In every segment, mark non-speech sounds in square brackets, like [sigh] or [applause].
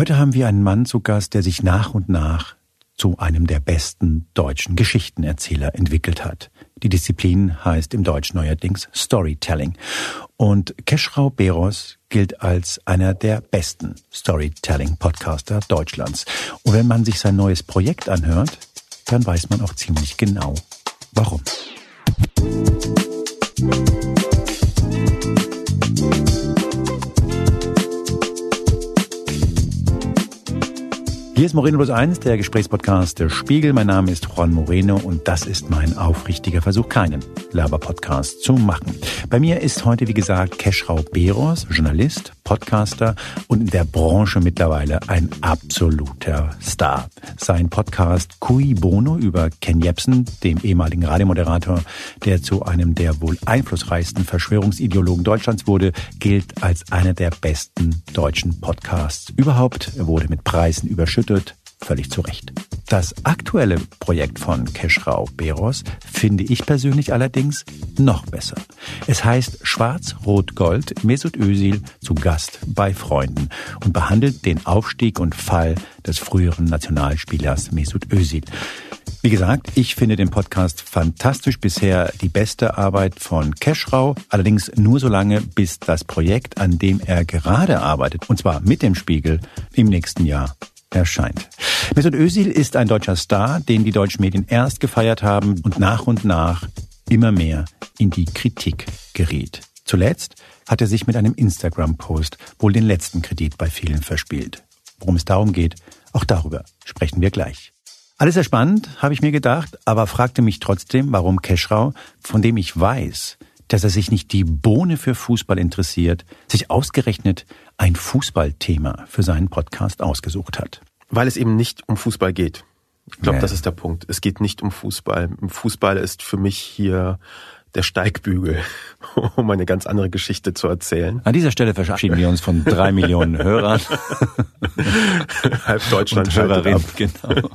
Heute haben wir einen Mann zu Gast, der sich nach und nach zu einem der besten deutschen Geschichtenerzähler entwickelt hat. Die Disziplin heißt im Deutsch neuerdings Storytelling. Und Keschrau Beros gilt als einer der besten Storytelling-Podcaster Deutschlands. Und wenn man sich sein neues Projekt anhört, dann weiß man auch ziemlich genau, warum. Hier ist Moreno Plus 1, der Gesprächspodcast der Spiegel. Mein Name ist Juan Moreno und das ist mein aufrichtiger Versuch, keinen Laber-Podcast zu machen. Bei mir ist heute, wie gesagt, Keschrau Beros, Journalist, Podcaster und in der Branche mittlerweile ein absoluter Star. Sein Podcast Cui Bono über Ken Jebsen, dem ehemaligen Radiomoderator, der zu einem der wohl einflussreichsten Verschwörungsideologen Deutschlands wurde, gilt als einer der besten deutschen Podcasts überhaupt. Er wurde mit Preisen überschüttet völlig zu Recht. Das aktuelle Projekt von Keschrau Beros finde ich persönlich allerdings noch besser. Es heißt Schwarz-Rot-Gold Mesut Özil zu Gast bei Freunden und behandelt den Aufstieg und Fall des früheren Nationalspielers Mesut Özil. Wie gesagt, ich finde den Podcast fantastisch. Bisher die beste Arbeit von Keschrau. Allerdings nur so lange, bis das Projekt, an dem er gerade arbeitet, und zwar mit dem Spiegel, im nächsten Jahr erscheint. Mesut Özil ist ein deutscher Star, den die deutschen Medien erst gefeiert haben und nach und nach immer mehr in die Kritik geriet. Zuletzt hat er sich mit einem Instagram-Post wohl den letzten Kredit bei vielen verspielt. Worum es darum geht, auch darüber sprechen wir gleich. Alles sehr spannend, habe ich mir gedacht, aber fragte mich trotzdem, warum Keschrau, von dem ich weiß, dass er sich nicht die Bohne für Fußball interessiert, sich ausgerechnet ein Fußballthema für seinen Podcast ausgesucht hat. Weil es eben nicht um Fußball geht. Ich glaube, ja. das ist der Punkt. Es geht nicht um Fußball. Fußball ist für mich hier der Steigbügel, [laughs] um eine ganz andere Geschichte zu erzählen. An dieser Stelle verabschieden wir uns von drei Millionen Hörern. [laughs] Halb Deutschland Hörerin, ab. [laughs] genau.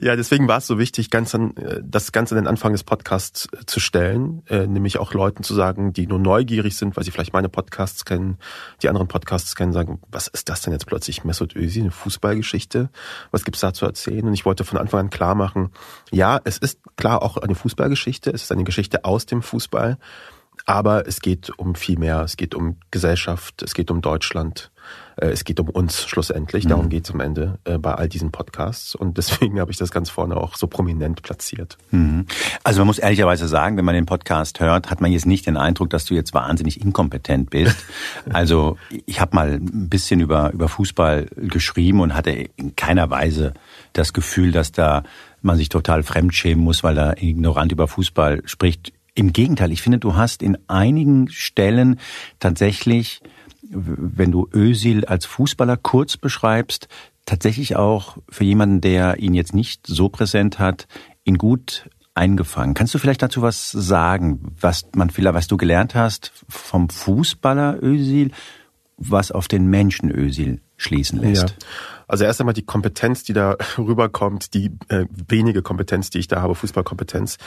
Ja, deswegen war es so wichtig, ganz an, das Ganze an den Anfang des Podcasts zu stellen, äh, nämlich auch Leuten zu sagen, die nur neugierig sind, weil sie vielleicht meine Podcasts kennen, die anderen Podcasts kennen, sagen, was ist das denn jetzt plötzlich Mesut Özil, eine Fußballgeschichte? Was gibt's da zu erzählen? Und ich wollte von Anfang an klar machen, ja, es ist klar auch eine Fußballgeschichte, es ist eine Geschichte aus dem dem Fußball. Aber es geht um viel mehr. Es geht um Gesellschaft, es geht um Deutschland, äh, es geht um uns schlussendlich. Mhm. Darum geht es am Ende äh, bei all diesen Podcasts. Und deswegen [laughs] habe ich das ganz vorne auch so prominent platziert. Mhm. Also man muss ehrlicherweise sagen, wenn man den Podcast hört, hat man jetzt nicht den Eindruck, dass du jetzt wahnsinnig inkompetent bist. [laughs] Also ich habe mal ein bisschen über, über Fußball geschrieben und hatte in keiner Weise das Gefühl, dass da man sich total fremdschämen muss, weil er ignorant über Fußball spricht. Im Gegenteil, ich finde, du hast in einigen Stellen tatsächlich, wenn du Özil als Fußballer kurz beschreibst, tatsächlich auch für jemanden, der ihn jetzt nicht so präsent hat, ihn gut eingefangen. Kannst du vielleicht dazu was sagen, was man vielleicht, was du gelernt hast vom Fußballer Özil, was auf den Menschen Özil schließen lässt? Ja. Also erst einmal die Kompetenz, die da [laughs] rüberkommt, die äh, wenige Kompetenz, die ich da habe, Fußballkompetenz,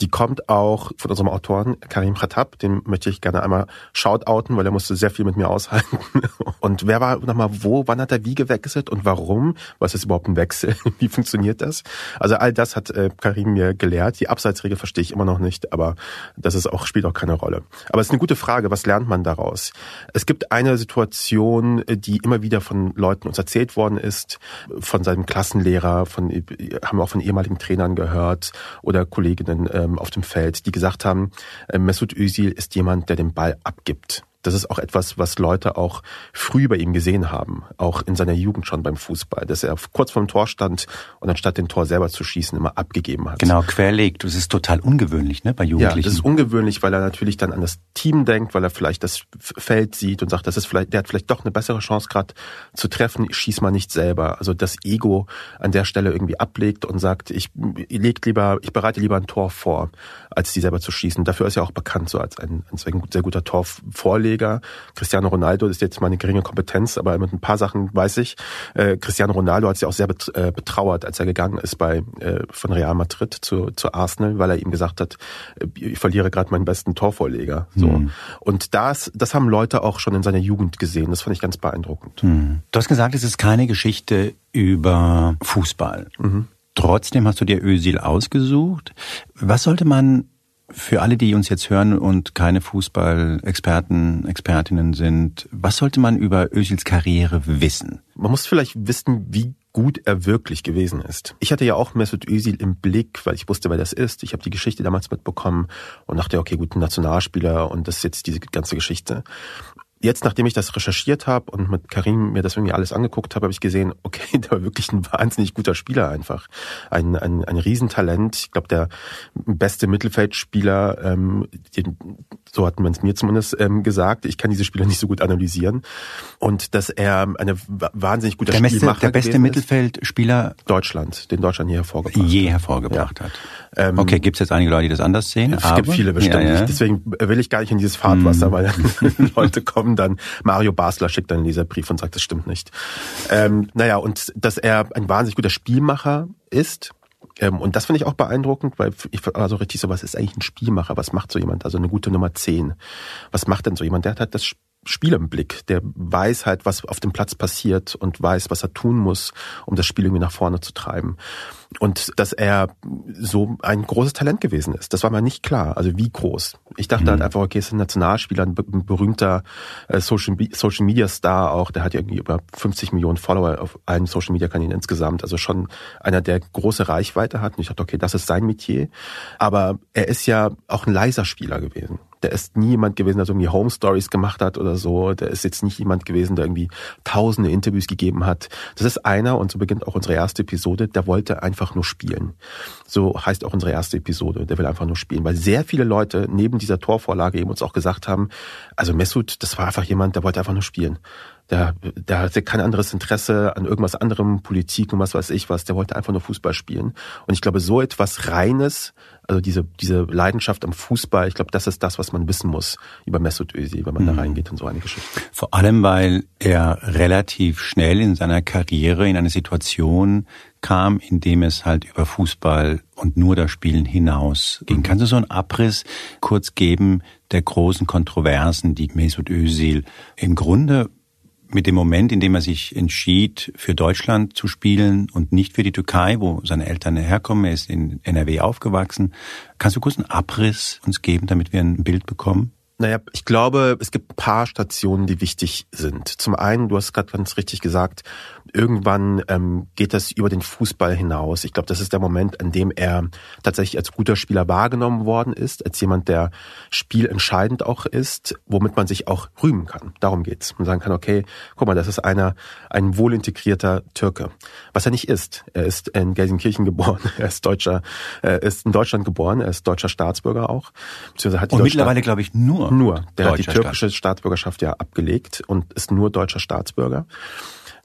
die kommt auch von unserem Autoren Karim Khattab, den möchte ich gerne einmal shoutouten, weil er musste sehr viel mit mir aushalten. [laughs] Und wer war nochmal wo, wann hat er wie gewechselt und warum? Was ist überhaupt ein Wechsel? [laughs] Wie funktioniert das? Also all das hat äh, Karim mir gelehrt. Die Abseitsregel verstehe ich immer noch nicht, aber das ist auch, spielt auch keine Rolle. Aber es ist eine gute Frage, was lernt man daraus? Es gibt eine Situation, die immer wieder von Leuten uns erzählt worden ist, von seinem Klassenlehrer, von, haben wir auch von ehemaligen Trainern gehört oder Kolleginnen, äh, ähm, auf dem Feld, die gesagt haben, äh, Mesut Özil ist jemand, der den Ball abgibt das ist auch etwas, was Leute auch früh bei ihm gesehen haben, auch in seiner Jugend schon beim Fußball, dass er kurz vorm Tor stand und anstatt den Tor selber zu schießen, immer abgegeben hat. Genau, querlegt. Das ist total ungewöhnlich, ne, bei Jugendlichen. Ja, das ist ungewöhnlich, weil er natürlich dann an das Team denkt, weil er vielleicht das Feld sieht und sagt, das ist vielleicht, der hat vielleicht doch eine bessere Chance gerade zu treffen, schieß mal nicht selber. Also das Ego an der Stelle irgendwie ablegt und sagt, ich leg lieber, ich bereite lieber ein Tor vor, als die selber zu schießen. Dafür ist er auch bekannt so als ein, ein sehr guter Torvorleger Torvorleger. Cristiano Ronaldo ist jetzt meine geringe Kompetenz, aber mit ein paar Sachen weiß ich. Äh, Cristiano Ronaldo hat sich auch sehr äh, betrauert, als er gegangen ist bei äh, von Real Madrid zu, zu Arsenal, weil er ihm gesagt hat, äh, ich verliere gerade meinen besten Torvorleger. So. Mhm. Und das, das haben Leute auch schon in seiner Jugend gesehen. Das fand ich ganz beeindruckend. Mhm. Du hast gesagt, es ist keine Geschichte über Fußball. Mhm. Trotzdem hast du dir Ösil ausgesucht. Was sollte man für alle, die uns jetzt hören und keine Fußballexperten, Expertinnen sind, was sollte man über Özils Karriere wissen? Man muss vielleicht wissen, wie gut er wirklich gewesen ist. Ich hatte ja auch Mesut Özil im Blick, weil ich wusste, wer das ist. Ich habe die Geschichte damals mitbekommen und dachte, okay, gut, ein Nationalspieler und das ist jetzt diese ganze Geschichte jetzt, nachdem ich das recherchiert habe und mit Karim mir das irgendwie alles angeguckt habe, habe ich gesehen, [laughs] okay, der war wirklich ein wahnsinnig guter Spieler einfach. Ein, ein, ein Riesentalent. Ich glaube, der beste Mittelfeldspieler, ähm, den, so hat man es mir zumindest ähm, gesagt. Ich kann diese Spieler nicht so gut analysieren. Und dass er eine wahnsinnig guter der Spielmacher beste, Der beste Mittelfeldspieler Deutschland, den Deutschland je hervorgebracht je hervorgebracht ja. hat. Ähm, okay, gibt es jetzt einige Leute, die das anders sehen? Es gibt viele bestimmt ja, ja. Deswegen will ich gar nicht in dieses Fahrtwasser, mm. weil [laughs] Leute kommen dann Mario Basler schickt einen Leserbrief und sagt, das stimmt nicht. Ähm, naja, und dass er ein wahnsinnig guter Spielmacher ist, ähm, und das finde ich auch beeindruckend, weil ich also richtig so, was ist eigentlich ein Spielmacher? Was macht so jemand? Also eine gute Nummer 10. Was macht denn so jemand? Der hat das Spiel im Blick. Der weiß halt, was auf dem Platz passiert und weiß, was er tun muss, um das Spiel irgendwie nach vorne zu treiben. Und dass er so ein großes Talent gewesen ist, das war mir nicht klar. Also wie groß. Ich dachte halt mhm. halt einfach, okay, ist ein Nationalspieler, ein berühmter äh, Social, Social Media Star auch. Der hat irgendwie über 50 Millionen Follower auf allen Social Media Kanälen insgesamt. Also schon einer, der große Reichweite hat. Und ich dachte, okay, das ist sein Metier. Aber er ist ja auch ein leiser Spieler gewesen der ist nie jemand gewesen, der so irgendwie Home Stories gemacht hat oder so. Der ist jetzt nicht jemand gewesen, der irgendwie tausende Interviews gegeben hat. Das ist einer, und so beginnt auch unsere erste Episode, der wollte einfach nur spielen. So heißt auch unsere erste Episode, der will einfach nur spielen. Weil sehr viele Leute neben dieser Torvorlage eben uns auch gesagt haben, also Mesut, das war einfach jemand, der wollte einfach nur spielen. Der, der hatte kein anderes Interesse an irgendwas anderem, Politik und was weiß ich was. Der wollte einfach nur Fußball spielen. Und ich glaube, so etwas Reines, also diese, diese Leidenschaft am Fußball, ich glaube, das ist das, was man wissen muss über Mesut Özil, wenn man mhm. da reingeht in so eine Geschichte. Vor allem, weil er relativ schnell in seiner Karriere in eine Situation kam, in dem es halt über Fußball und nur das Spielen hinaus ging. Mhm. Kannst du so einen Abriss kurz geben der großen Kontroversen, die Mesut Özil im Grunde mit dem Moment, in dem er sich entschied, für Deutschland zu spielen und nicht für die Türkei, wo seine Eltern herkommen, er ist in NRW aufgewachsen. Kannst du kurz einen Abriss uns geben, damit wir ein Bild bekommen? Naja, ich glaube, es gibt ein paar Stationen, die wichtig sind. Zum einen, du hast gerade ganz richtig gesagt, irgendwann ähm, geht das über den Fußball hinaus. Ich glaube, das ist der Moment, an dem er tatsächlich als guter Spieler wahrgenommen worden ist, als jemand, der spielentscheidend auch ist, womit man sich auch rühmen kann. Darum geht's. Man sagen kann, okay, guck mal, das ist einer, ein wohlintegrierter Türke. Was er nicht ist. Er ist in Gelsenkirchen geboren. [laughs] Er ist Deutscher, er ist in Deutschland geboren. Er ist deutscher Staatsbürger auch. Beziehungsweise hat die und mittlerweile, glaube ich, nur. Nur. Der hat die türkische Staatsbürgerschaft ja abgelegt und ist nur deutscher Staatsbürger.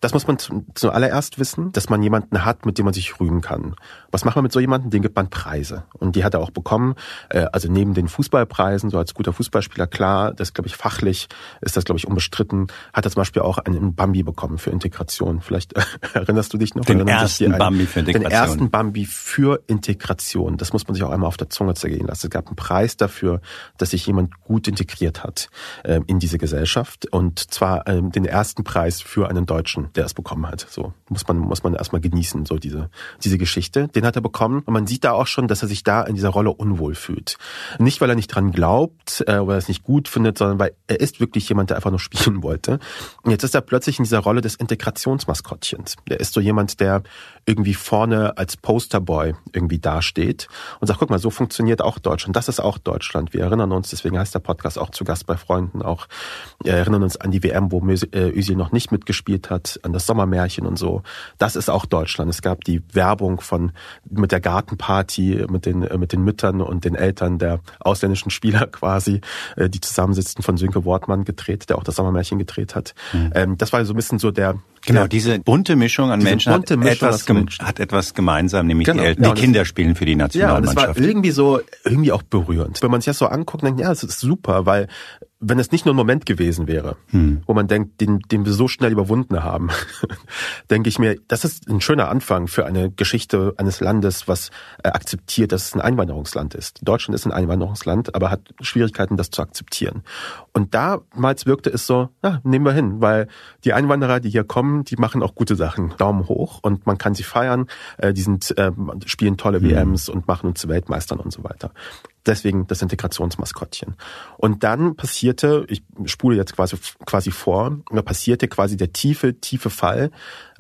Das muss man zuallererst wissen, dass man jemanden hat, mit dem man sich rühmen kann. Was macht man mit so jemandem? Den gibt man Preise. Und die hat er auch bekommen. Äh, also neben den Fußballpreisen, so als guter Fußballspieler, klar, das glaube ich fachlich ist das, glaube ich, unbestritten, hat er zum Beispiel auch einen Bambi bekommen für Integration. Vielleicht erinnerst du dich noch? Den ersten Bambi für Integration. Den ersten Bambi für Integration. Das muss man sich auch einmal auf der Zunge zergehen lassen. Es gab einen Preis dafür, dass sich jemand gut integriert hat äh, in diese Gesellschaft. Und zwar ähm, den ersten Preis für einen Deutschen der es bekommen hat. So muss man muss man erstmal genießen, so diese diese Geschichte. Den hat er bekommen und man sieht da auch schon, dass er sich da in dieser Rolle unwohl fühlt. Nicht weil er nicht dran glaubt, äh, weil er es nicht gut findet, sondern weil er ist wirklich jemand, der einfach nur spielen wollte. Und jetzt ist er plötzlich in dieser Rolle des Integrationsmaskottchens. Der ist so jemand, der irgendwie vorne als Posterboy irgendwie dasteht und sagt, guck mal, so funktioniert auch Deutschland. Das ist auch Deutschland. Wir erinnern uns, deswegen heißt der Podcast auch zu Gast bei Freunden auch, wir erinnern uns an die WM, wo äh, Özil noch nicht mitgespielt hat, an das Sommermärchen und so. Das ist auch Deutschland. Es gab die Werbung von mit der Gartenparty, mit den äh, mit den Müttern und den Eltern der ausländischen Spieler [laughs] quasi, äh, die zusammensitzen von Sönke Wortmann gedreht, der auch das Sommermärchen gedreht hat. Mhm. Das war so ein bisschen so der Genau, diese bunte Mischung an Menschen hat, Mischung etwas hat etwas gemeinsam, nämlich genau. die Eltern, ja, die Kinder spielen für die Nationalmannschaft. Ja, das war irgendwie so, irgendwie auch berührend. Wenn man sich das so anguckt, denkt ja, das ist super, weil wenn es nicht nur ein Moment gewesen wäre, hm. wo man denkt, den, den wir so schnell überwunden haben, [laughs] denke ich mir, das ist ein schöner Anfang für eine Geschichte eines Landes, was äh, akzeptiert, dass es ein Einwanderungsland ist. Deutschland ist ein Einwanderungsland, aber hat Schwierigkeiten, das zu akzeptieren. Und damals wirkte es so, ja, nehmen wir hin, weil die Einwanderer, die hier kommen, die machen auch gute Sachen. Daumen hoch und man kann sie feiern. Äh, die sind, äh, spielen tolle hm. WMs und machen uns zu Weltmeistern und so weiter. Deswegen das Integrationsmaskottchen. Und dann passierte, ich spule jetzt quasi, quasi vor, da passierte quasi der tiefe, tiefe Fall,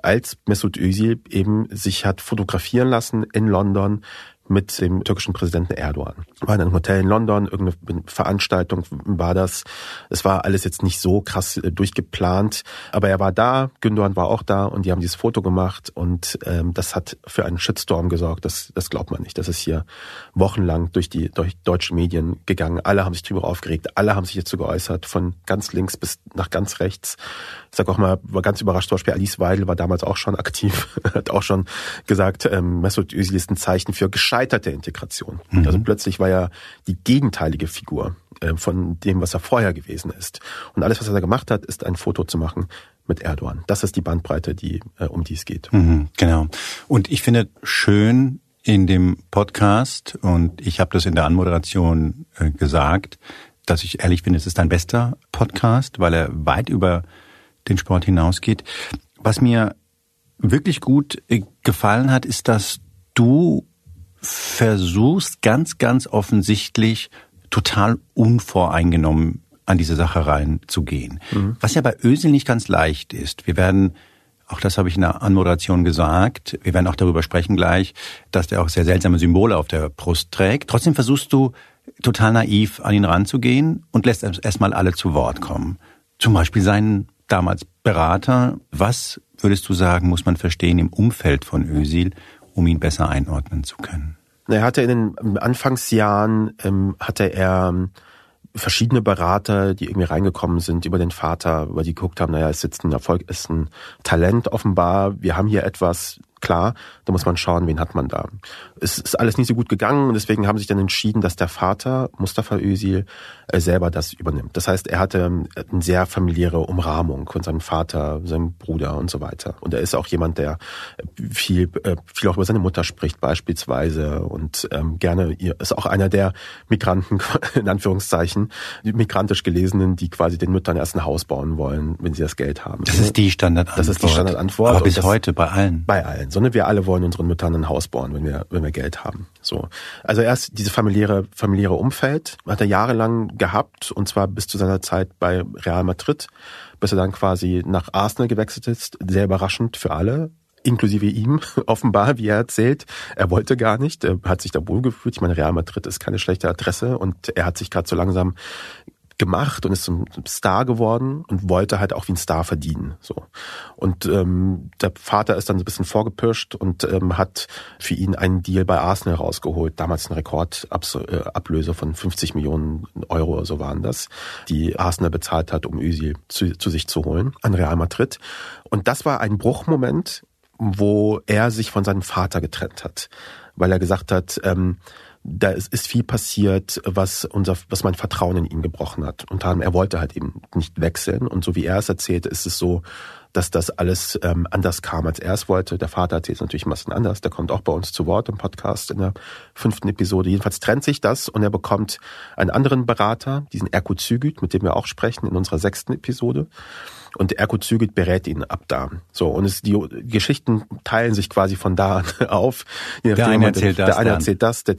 als Mesut Özil eben sich hat fotografieren lassen in London mit dem türkischen Präsidenten Erdogan. War in einem Hotel in London, irgendeine Veranstaltung war das. Es war alles jetzt nicht so krass äh, durchgeplant, aber er war da, Gündogan war auch da und die haben dieses Foto gemacht und ähm, das hat für einen Shitstorm gesorgt. Das, das glaubt man nicht. Das ist hier wochenlang durch die durch deutsche Medien gegangen. Alle haben sich darüber aufgeregt, alle haben sich dazu geäußert, von ganz links bis nach ganz rechts. Ich sag auch mal, war ganz überrascht, zum Beispiel Alice Weidel war damals auch schon aktiv, [laughs] hat auch schon gesagt, ähm, Mesut Özil ist ein Zeichen für Gescheit scheiterte Integration. Mhm. Also plötzlich war er die gegenteilige Figur äh, von dem, was er vorher gewesen ist. Und alles, was er da gemacht hat, ist ein Foto zu machen mit Erdogan. Das ist die Bandbreite, die äh, um die es geht. Mhm, genau. Und ich finde schön in dem Podcast und ich habe das in der Anmoderation äh, gesagt, dass ich ehrlich finde, es ist ein bester Podcast, weil er weit über den Sport hinausgeht. Was mir wirklich gut gefallen hat, ist, dass du versuchst ganz, ganz offensichtlich total unvoreingenommen an diese Sache reinzugehen. Mhm. Was ja bei Ösel nicht ganz leicht ist. Wir werden, auch das habe ich in der Anmoderation gesagt, wir werden auch darüber sprechen gleich, dass der auch sehr seltsame Symbole auf der Brust trägt. Trotzdem versuchst du total naiv an ihn ranzugehen und lässt erstmal alle zu Wort kommen. Zum Beispiel seinen damals Berater. Was würdest du sagen, muss man verstehen im Umfeld von Ösil, um ihn besser einordnen zu können? Er hatte in den Anfangsjahren, ähm, hatte er ähm, verschiedene Berater, die irgendwie reingekommen sind über den Vater, weil die geguckt haben, naja, ist jetzt ein Erfolg, ist ein Talent offenbar, wir haben hier etwas, klar, da muss man schauen, wen hat man da. Es ist alles nicht so gut gegangen und deswegen haben sich dann entschieden, dass der Vater, Mustafa Özil, äh, selber das übernimmt. Das heißt, er hatte ähm, eine sehr familiäre Umrahmung von seinem Vater, seinem Bruder und so weiter. Und er ist auch jemand, der viel, äh, viel auch über seine Mutter spricht beispielsweise und ähm, gerne, ist auch einer der Migranten, [laughs] in Anführungszeichen, die migrantisch gelesenen, die quasi den Müttern erst ein Haus bauen wollen, wenn sie das Geld haben. Das ist die Standardantwort. Das ist die Standardantwort. Aber bis das, heute bei allen. Bei allen sondern wir alle wollen unseren Müttern ein Haus bauen, wenn wir, wenn wir Geld haben. So. Also erst diese familiäre, familiäre Umfeld hat er jahrelang gehabt, und zwar bis zu seiner Zeit bei Real Madrid, bis er dann quasi nach Arsenal gewechselt ist. Sehr überraschend für alle inklusive ihm, [laughs] offenbar, wie er erzählt. Er wollte gar nicht, er hat sich da wohlgefühlt. Ich meine, Real Madrid ist keine schlechte Adresse und er hat sich gerade so langsam gemacht und ist zum Star geworden und wollte halt auch wie ein Star verdienen. So und ähm, der Vater ist dann so ein bisschen vorgepirscht und ähm, hat für ihn einen Deal bei Arsenal rausgeholt. Damals ein Rekordablöse von 50 Millionen Euro so waren das, die Arsenal bezahlt hat, um Özil zu, zu sich zu holen an Real Madrid. Und das war ein Bruchmoment, wo er sich von seinem Vater getrennt hat, weil er gesagt hat, ähm, da ist, ist viel passiert, was unser, was mein Vertrauen in ihn gebrochen hat. Und er wollte halt eben nicht wechseln. Und so wie er es erzählt, ist es so, dass das alles ähm, anders kam, als er es wollte. Der Vater erzählt es natürlich ein bisschen anders. Der kommt auch bei uns zu Wort im Podcast in der fünften Episode. Jedenfalls trennt sich das und er bekommt einen anderen Berater, diesen Erko Zügüt, mit dem wir auch sprechen in unserer sechsten Episode. Und Erko Zügit berät ihn ab da. So, und es, die Geschichten teilen sich quasi von da [laughs] an auf. der eine erzählt der, das. Der eine erzählt das. Der,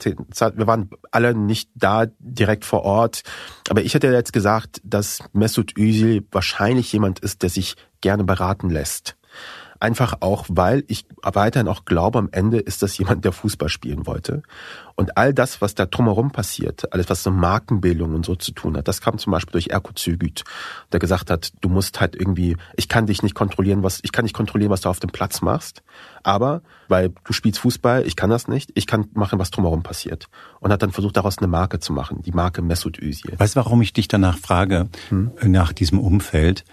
wir waren alle nicht da direkt vor Ort. Aber ich hätte jetzt gesagt, dass Mesut Özil wahrscheinlich jemand ist, der sich gerne beraten lässt. Einfach auch, weil ich weiterhin auch glaube, am Ende ist das jemand, der Fußball spielen wollte. Und all das, was da drumherum passiert, alles, was so Markenbildung und so zu tun hat, das kam zum Beispiel durch Erko Zügüt, der gesagt hat, du musst halt irgendwie, ich kann dich nicht kontrollieren, was, ich kann nicht kontrollieren, was du auf dem Platz machst. Aber, weil du spielst Fußball, ich kann das nicht, ich kann machen, was drumherum passiert. Und hat dann versucht, daraus eine Marke zu machen, die Marke Mesut Özil. Weißt du, warum ich dich danach frage, hm? nach diesem Umfeld?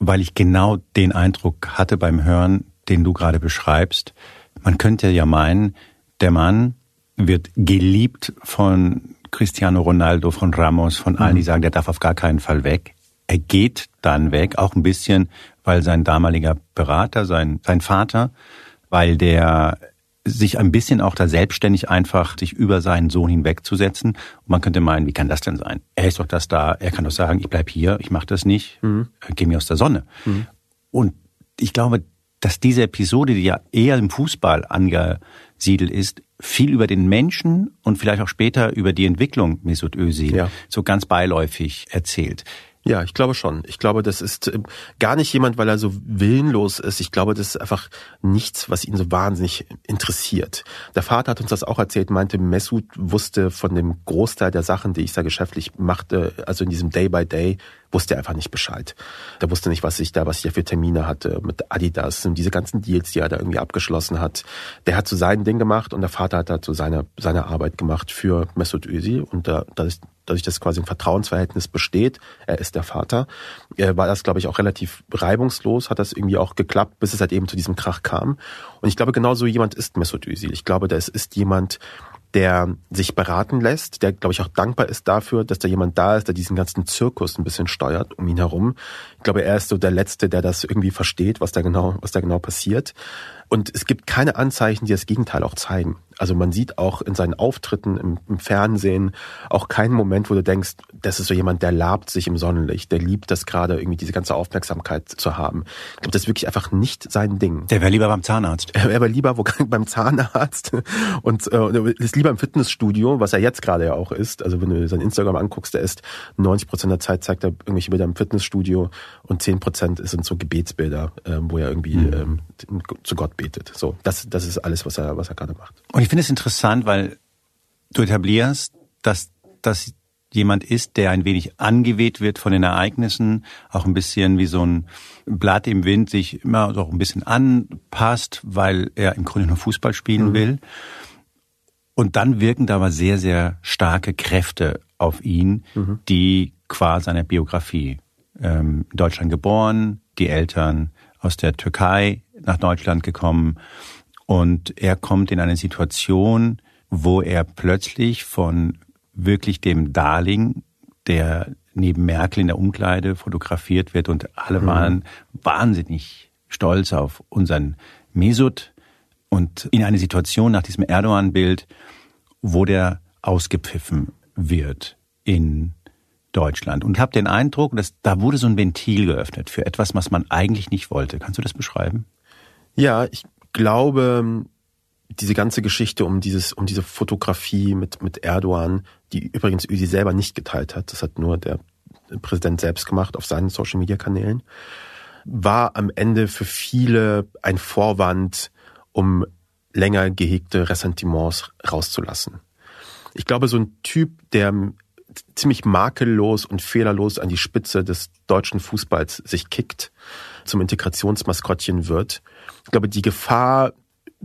Weil ich genau den Eindruck hatte beim Hören, den du gerade beschreibst. Man könnte ja meinen, der Mann wird geliebt von Cristiano Ronaldo, von Ramos, von allen, die mhm. sagen, der darf auf gar keinen Fall weg. Er geht dann weg, auch ein bisschen, weil sein damaliger Berater, sein, sein Vater, weil der sich ein bisschen auch da selbstständig einfach sich über seinen Sohn hinwegzusetzen. Und man könnte meinen, wie kann das denn sein? Er ist doch das da, er kann doch sagen, ich bleib hier, ich mache das nicht, mhm. geh mir aus der Sonne. Mhm. Und ich glaube, dass diese Episode, die ja eher im Fußball angesiedelt ist, viel über den Menschen und vielleicht auch später über die Entwicklung Mesut Özil ja. so ganz beiläufig erzählt. Ja, ich glaube schon. Ich glaube, das ist äh, gar nicht jemand, weil er so willenlos ist. Ich glaube, das ist einfach nichts, was ihn so wahnsinnig interessiert. Der Vater hat uns das auch erzählt, meinte, Mesut wusste von dem Großteil der Sachen, die ich da geschäftlich machte, also in diesem Day by Day, wusste er einfach nicht Bescheid. Der wusste nicht, was ich da, was ich da für Termine hatte mit Adidas und diese ganzen Deals, die er da irgendwie abgeschlossen hat. Der hat so sein Ding gemacht und der Vater hat da so seine, seine Arbeit gemacht für Mesut Özil und da, da ist dadurch, dass quasi ein Vertrauensverhältnis besteht, er ist der Vater, äh, war das, glaube ich, auch relativ reibungslos, hat das irgendwie auch geklappt, bis es halt eben zu diesem Krach kam. Und ich glaube, genau so jemand ist Mesut Özil. Ich glaube, das ist jemand, der sich beraten lässt, der, glaube ich, auch dankbar ist dafür, dass da jemand da ist, der diesen ganzen Zirkus ein bisschen steuert um ihn herum. Ich glaube, er ist so der Letzte, der das irgendwie versteht, was da genau, was da genau passiert. Und es gibt keine Anzeichen, die das Gegenteil auch zeigen. Also man sieht auch in seinen Auftritten im, im, Fernsehen auch keinen Moment, wo du denkst, das ist so jemand, der labt sich im Sonnenlicht, der liebt das gerade irgendwie diese ganze Aufmerksamkeit zu haben. Ich glaube, das ist wirklich einfach nicht sein Ding. Der wäre lieber beim Zahnarzt. [laughs] Er wäre lieber wo, [laughs] beim Zahnarzt und äh, ist lieber im Fitnessstudio, was er jetzt gerade ja auch ist. Also wenn du sein Instagram anguckst, der ist 90 Prozent der Zeit zeigt er irgendwelche Bilder im Fitnessstudio und 10 Prozent sind so Gebetsbilder, äh, wo er irgendwie mhm. ähm, zu Gott betet. So, das, das ist alles, was er, was er gerade macht. Und ich finde es interessant, weil du etablierst, dass das jemand ist, der ein wenig angeweht wird von den Ereignissen, auch ein bisschen wie so ein Blatt im Wind sich immer so ein bisschen anpasst, weil er im Grunde nur Fußball spielen mhm. will. Und dann wirken da aber sehr, sehr starke Kräfte auf ihn, mhm. die qua seiner Biografie. Ähm, in Deutschland geboren, die Eltern aus der Türkei nach Deutschland gekommen, und er kommt in eine Situation, wo er plötzlich von wirklich dem Darling, der neben Merkel in der Umkleide fotografiert wird und alle mhm. waren wahnsinnig stolz auf unseren Mesut und in eine Situation nach diesem Erdogan-Bild, wo der ausgepfiffen wird in Deutschland. Und ich habe den Eindruck, dass da wurde so ein Ventil geöffnet für etwas, was man eigentlich nicht wollte. Kannst du das beschreiben? Ja, ich glaube, diese ganze Geschichte um dieses, um diese Fotografie mit, mit Erdogan, die übrigens Üsi selber nicht geteilt hat, das hat nur der Präsident selbst gemacht auf seinen Social Media Kanälen, war am Ende für viele ein Vorwand, um länger gehegte Ressentiments rauszulassen. Ich glaube, so ein Typ, der ziemlich makellos und fehlerlos an die Spitze des deutschen Fußballs sich kickt, zum Integrationsmaskottchen wird. Ich glaube, die Gefahr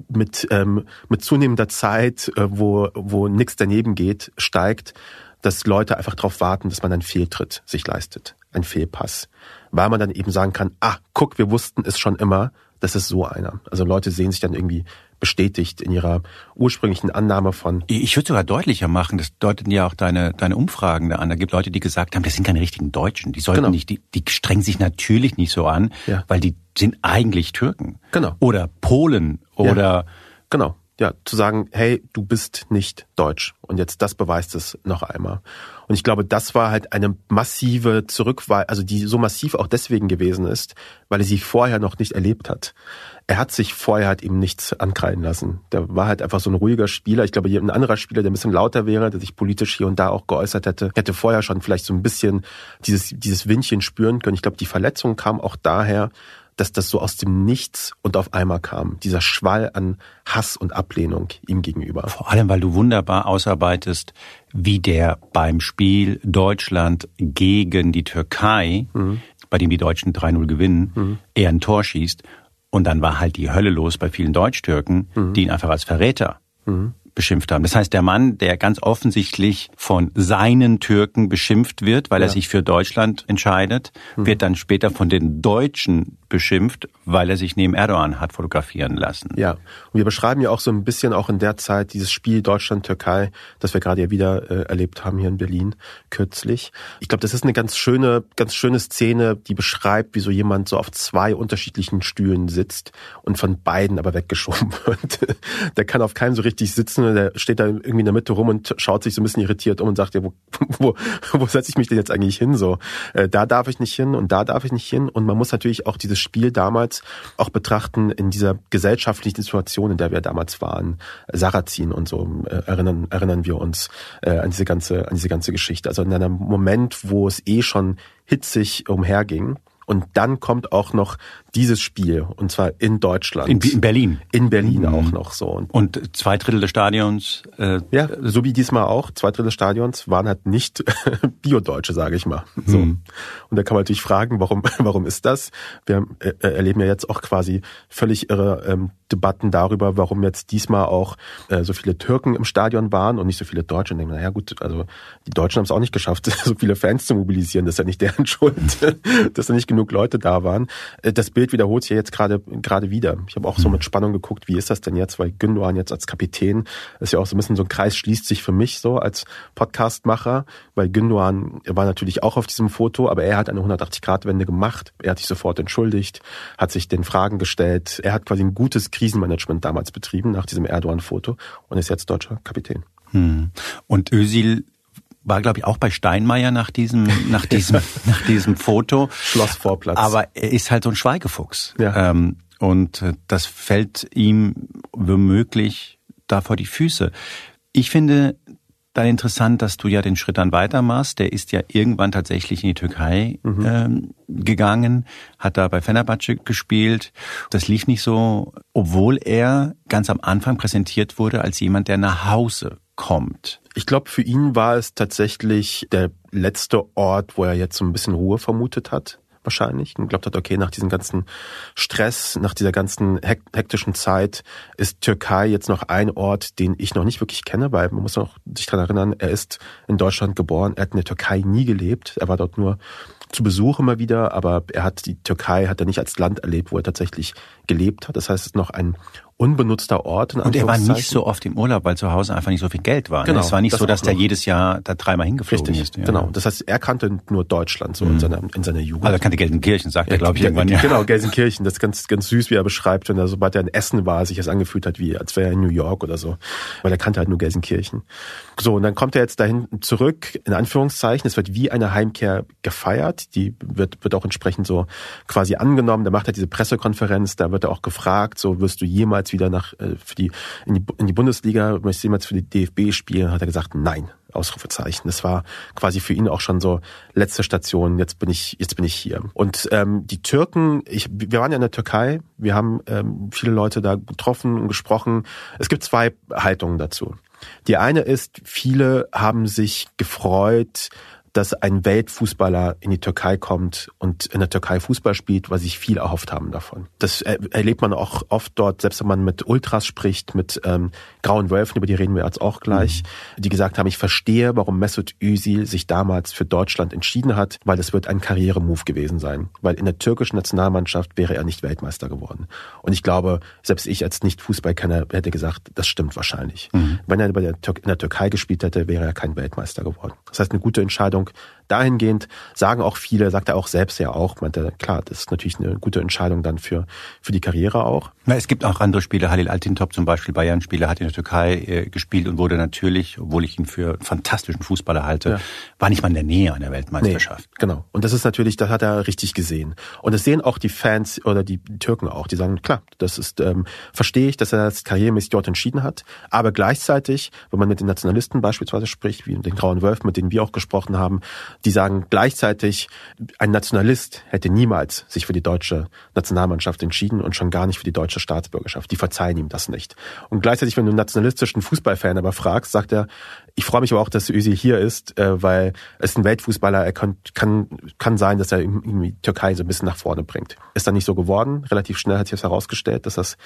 mit, ähm, mit zunehmender Zeit, äh, wo, wo nichts daneben geht, steigt, dass Leute einfach darauf warten, dass man einen Fehltritt sich leistet, ein Fehlpass. Weil man dann eben sagen kann, ah, guck, wir wussten es schon immer, das ist so einer. Also Leute sehen sich dann irgendwie bestätigt in ihrer ursprünglichen Annahme von. Ich würde sogar deutlicher machen, das deuten ja auch deine, deine Umfragen da an. Da gibt Leute, die gesagt haben, das sind keine richtigen Deutschen. Die sollten genau. nicht, die, die strengen sich natürlich nicht so an, ja. weil die sind eigentlich Türken. Genau. Oder Polen oder. Ja. Genau. Ja, zu sagen, hey, du bist nicht deutsch. Und jetzt das beweist es noch einmal. Und ich glaube, das war halt eine massive Zurückweisung, also die so massiv auch deswegen gewesen ist, weil er sie vorher noch nicht erlebt hat er hat sich vorher halt eben nichts ankreiden lassen. Der war halt einfach so ein ruhiger Spieler. Ich glaube, ein anderer Spieler, der ein bisschen lauter wäre, der sich politisch hier und da auch geäußert hätte, hätte vorher schon vielleicht so ein bisschen dieses, dieses Windchen spüren können. Ich glaube, die Verletzung kam auch daher, dass das so aus dem Nichts und auf einmal kam. Dieser Schwall an Hass und Ablehnung ihm gegenüber. Vor allem, weil du wunderbar ausarbeitest, wie der beim Spiel Deutschland gegen die Türkei, mhm. bei dem die Deutschen 3-0 gewinnen, mhm. er ein Tor schießt und dann war halt die Hölle los bei vielen Deutschtürken, mhm. die ihn einfach als Verräter mhm. Beschimpft haben. Das heißt, der Mann, der ganz offensichtlich von seinen Türken beschimpft wird, weil ja. er sich für Deutschland entscheidet, mhm. wird dann später von den Deutschen beschimpft, weil er sich neben Erdogan hat fotografieren lassen. Ja, und wir beschreiben ja auch so ein bisschen auch in der Zeit dieses Spiel Deutschland-Türkei, das wir gerade ja wieder äh, erlebt haben hier in Berlin kürzlich. Ich glaube, das ist eine ganz schöne, ganz schöne Szene, die beschreibt, wie so jemand so auf zwei unterschiedlichen Stühlen sitzt und von beiden aber weggeschoben [laughs] wird. der kann auf keinem so richtig sitzen, der steht da irgendwie in der Mitte rum und schaut sich so ein bisschen irritiert um und sagt, ja, wo, [laughs] wo, wo setze ich mich denn jetzt eigentlich hin? So, äh, da darf ich nicht hin und da darf ich nicht hin. Und man muss natürlich auch dieses Spiel damals auch betrachten in dieser gesellschaftlichen Situation, in der wir damals waren. Sarrazin und so äh, erinnern, erinnern wir uns äh, an diese ganze, an diese ganze Geschichte. Also in einem Moment, wo es eh schon hitzig umherging. Und dann kommt auch noch dieses Spiel, und zwar in Deutschland. In, in Berlin. In Berlin mhm. auch noch so. Und, und zwei Drittel des Stadions. Äh, ja, so wie diesmal auch. Zwei Drittel des Stadions waren halt nicht [laughs] Biodeutsche, sage ich mal. So. Mhm. Und da kann man natürlich fragen, warum, [laughs] warum ist das? Wir äh, erleben ja jetzt auch quasi völlig irre ähm, Debatten darüber, warum jetzt diesmal auch äh, so viele Türken im Stadion waren und nicht so viele Deutsche. Und denken, naja gut, also die Deutschen haben es auch nicht geschafft, [laughs] so viele Fans zu mobilisieren. Das ist ja nicht deren Schuld, dass da nicht genug Leute da waren. Äh, das Bild wiederholt sich ja jetzt gerade gerade wieder. Ich habe auch so mhm. mit Spannung geguckt, wie ist das denn jetzt, weil Gündogan jetzt als Kapitän ist ja auch so ein bisschen so ein Kreis schließt sich für mich so als Podcastmacher, weil Gündogan war natürlich auch auf diesem Foto, aber er hat eine 180-Grad-Wende gemacht. Er hat sich sofort entschuldigt, hat sich den Fragen gestellt. Er hat quasi ein gutes Krisenmanagement damals betrieben nach diesem Erdogan-Foto und ist jetzt deutscher Kapitän. Hm. Und Özil war, glaube ich, auch bei Steinmeier nach diesem, nach diesem, [laughs] nach diesem Foto. Schlossvorplatz. Aber er ist halt so ein Schweigefuchs. Ja. Ähm, und äh, das fällt ihm womöglich da vor die Füße. Ich finde dann interessant, dass du ja den Schritt dann weitermachst. Der ist ja irgendwann tatsächlich in die Türkei mhm. ähm, gegangen, hat da bei Fenerbahce gespielt. Das lief nicht so, obwohl er ganz am Anfang präsentiert wurde als jemand, der nach Hause kommt. Ich glaube, für ihn war es tatsächlich der letzte Ort, wo er jetzt so ein bisschen Ruhe vermutet hat wahrscheinlich. Und glaubt hat, okay, nach diesem ganzen Stress, nach dieser ganzen hektischen Zeit ist Türkei jetzt noch ein Ort, den ich noch nicht wirklich kenne, weil man muss noch sich daran erinnern, er ist in Deutschland geboren, er hat in der Türkei nie gelebt, er war dort nur zu Besuch immer wieder, aber er hat die Türkei hat er nicht als Land erlebt, wo er tatsächlich gelebt hat. Das heißt, es ist noch ein unbenutzter Ort. und er war nicht so oft im Urlaub, weil zu Hause einfach nicht so viel Geld war. Ne? Genau, es war nicht das so, dass der jedes Jahr da dreimal hingeflogen Richtig, ist. Ja. Genau. Das heißt, er kannte nur Deutschland so mhm. in, seiner, in seiner Jugend. Also er kannte Gelsenkirchen, sagt er, glaube ich, irgendwann. Ja. Genau, Gelsenkirchen. Das ist ganz, ganz süß, wie er beschreibt, wenn er, sobald er in Essen war, sich das angefühlt hat, wie als wäre er in New York oder so. Weil er kannte halt nur Gelsenkirchen. So, und dann kommt er jetzt dahin zurück, in Anführungszeichen. Es wird wie eine Heimkehr gefeiert. Die wird, wird auch entsprechend so quasi angenommen. Da macht er diese Pressekonferenz, da wird er auch gefragt, so wirst du jemals wieder nach äh, für die in, die in die Bundesliga, möchtest du jemals für die DFB spielen? Hat er gesagt, nein. Ausrufezeichen. Das war quasi für ihn auch schon so letzte Station. Jetzt bin ich, jetzt bin ich hier. Und ähm, die Türken, ich, wir waren ja in der Türkei. Wir haben ähm, viele Leute da getroffen und gesprochen. Es gibt zwei Haltungen dazu. Die eine ist, viele haben sich gefreut, dass ein Weltfußballer in die Türkei kommt und in der Türkei Fußball spielt, weil sich viel erhofft haben davon. Das erlebt man auch oft dort, selbst wenn man mit Ultras spricht, mit ähm, grauen Wölfen, über die reden wir jetzt auch gleich, mhm. die gesagt haben, ich verstehe, warum Mesut Özil sich damals für Deutschland entschieden hat, weil das wird ein Karrieremove gewesen sein. Weil in der türkischen Nationalmannschaft wäre er nicht Weltmeister geworden. Und ich glaube, selbst ich als Nicht-Fußballkenner hätte gesagt, das stimmt wahrscheinlich. Mhm. Wenn er bei der in der Türkei gespielt hätte, wäre er kein Weltmeister geworden. Das heißt, eine gute Entscheidung Entscheidung dahingehend, sagen auch viele, sagt er auch selbst ja auch, meinte, klar, das ist natürlich eine gute Entscheidung dann für, für die Karriere auch. Na, es gibt auch andere Spieler, Halil Altintop zum Beispiel, Bayern-Spieler, hat in der Türkei äh, gespielt und wurde natürlich, obwohl ich ihn für einen fantastischen Fußballer halte, ja. war nicht mal in der Nähe einer Weltmeisterschaft. Nee, genau. Und das ist natürlich, das hat er richtig gesehen. Und das sehen auch die Fans oder die Türken auch, die sagen, klar, das ist, ähm, verstehe ich, dass er das karrieremäßig dort entschieden hat, aber gleichzeitig, wenn man mit den Nationalisten beispielsweise spricht, wie den Grauen Wölfen, mit denen wir auch gesprochen haben, die sagen gleichzeitig, ein Nationalist hätte niemals sich für die deutsche Nationalmannschaft entschieden und schon gar nicht für die deutsche Staatsbürgerschaft. Die verzeihen ihm das nicht. Und gleichzeitig, wenn du einen nationalistischen Fußballfan aber fragst, sagt er, ich freue mich aber auch, dass Özil hier ist, äh, weil es ist ein Weltfußballer, er kann, kann, kann sein, dass er irgendwie Türkei so ein bisschen nach vorne bringt. Ist dann nicht so geworden. Relativ schnell hat sich das herausgestellt, dass das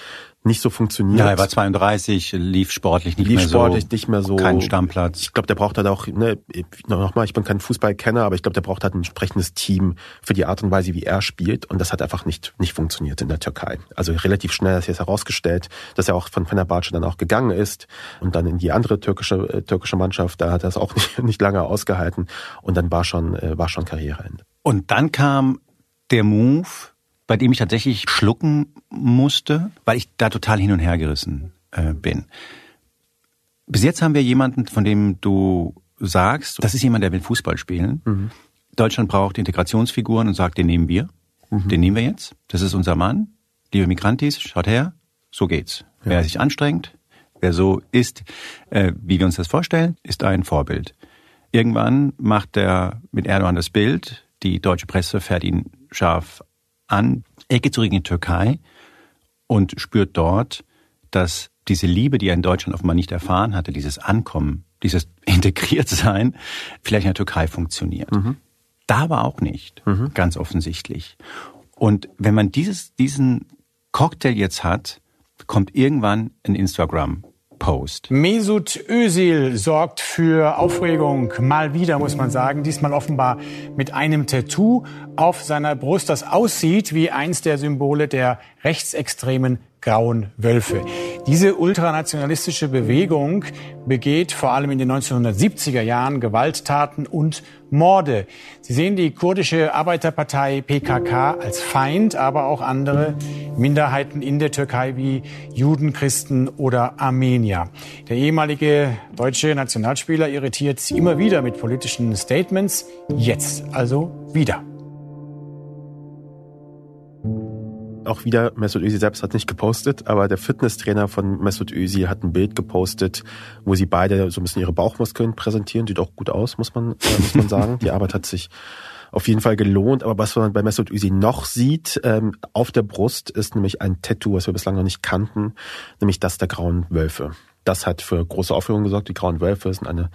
nicht so funktioniert. Ja, er war 32, lief sportlich nicht lief mehr sportlich so. nicht mehr so. Kein Stammplatz. Ich glaube, der braucht halt auch, ne, nochmal, ich bin kein Fußball kenne, aber ich glaube, der braucht halt ein entsprechendes Team für die Art und Weise, wie er spielt. Und das hat einfach nicht, nicht funktioniert in der Türkei. Also relativ schnell hat sich jetzt herausgestellt, dass er auch von Fenerbahce dann auch gegangen ist und dann in die andere türkische, äh, türkische Mannschaft. Da hat er es auch [laughs] nicht, nicht lange ausgehalten. Und dann war schon, äh, war schon Karriereende. Und dann kam der Move, bei dem ich tatsächlich schlucken musste, weil ich da total hin und her gerissen äh, bin. Bis jetzt haben wir jemanden, von dem du sagst, das ist jemand, der will Fußball spielen. Mhm. Deutschland braucht Integrationsfiguren und sagt, den nehmen wir. Mhm. Den nehmen wir jetzt. Das ist unser Mann. Liebe Migrantis, schaut her. So geht's. Ja. Wer sich anstrengt, wer so ist, äh, wie wir uns das vorstellen, ist ein Vorbild. Irgendwann macht er mit Erdogan das Bild. Die deutsche Presse fährt ihn scharf an. Er geht zurück in die Türkei und spürt dort, dass diese Liebe, die er in Deutschland offenbar nicht erfahren hatte, dieses Ankommen, dieses [laughs] Integriertsein, vielleicht in der Türkei funktioniert. Mhm. Da aber auch nicht, mhm. ganz offensichtlich. Und wenn man dieses, diesen Cocktail jetzt hat, kommt irgendwann ein Instagram Post. Mesut Özil sorgt für Aufregung mal wieder, muss man sagen. Diesmal offenbar mit einem Tattoo auf seiner Brust, das aussieht wie eins der Symbole der rechtsextremen grauen Wölfe. Diese ultranationalistische Bewegung begeht vor allem in den 1970er Jahren Gewalttaten und Morde. Sie sehen die kurdische Arbeiterpartei PKK als Feind, aber auch andere Minderheiten in der Türkei wie Juden, Christen oder Armenier. Der ehemalige deutsche Nationalspieler irritiert immer wieder mit politischen Statements. Jetzt also wieder. Auch wieder, Mesut Özil selbst hat nicht gepostet, aber der Fitnesstrainer von Mesut Özil hat ein Bild gepostet, wo sie beide so ein bisschen ihre Bauchmuskeln präsentieren. Sieht auch gut aus, muss man, äh, muss man sagen. Die Arbeit hat sich auf jeden Fall gelohnt. Aber was man bei Mesut Özil noch sieht, ähm, auf der Brust ist nämlich ein Tattoo, was wir bislang noch nicht kannten, nämlich das der grauen Wölfe. Das hat für große Aufregung gesorgt. Die grauen Wölfe sind eine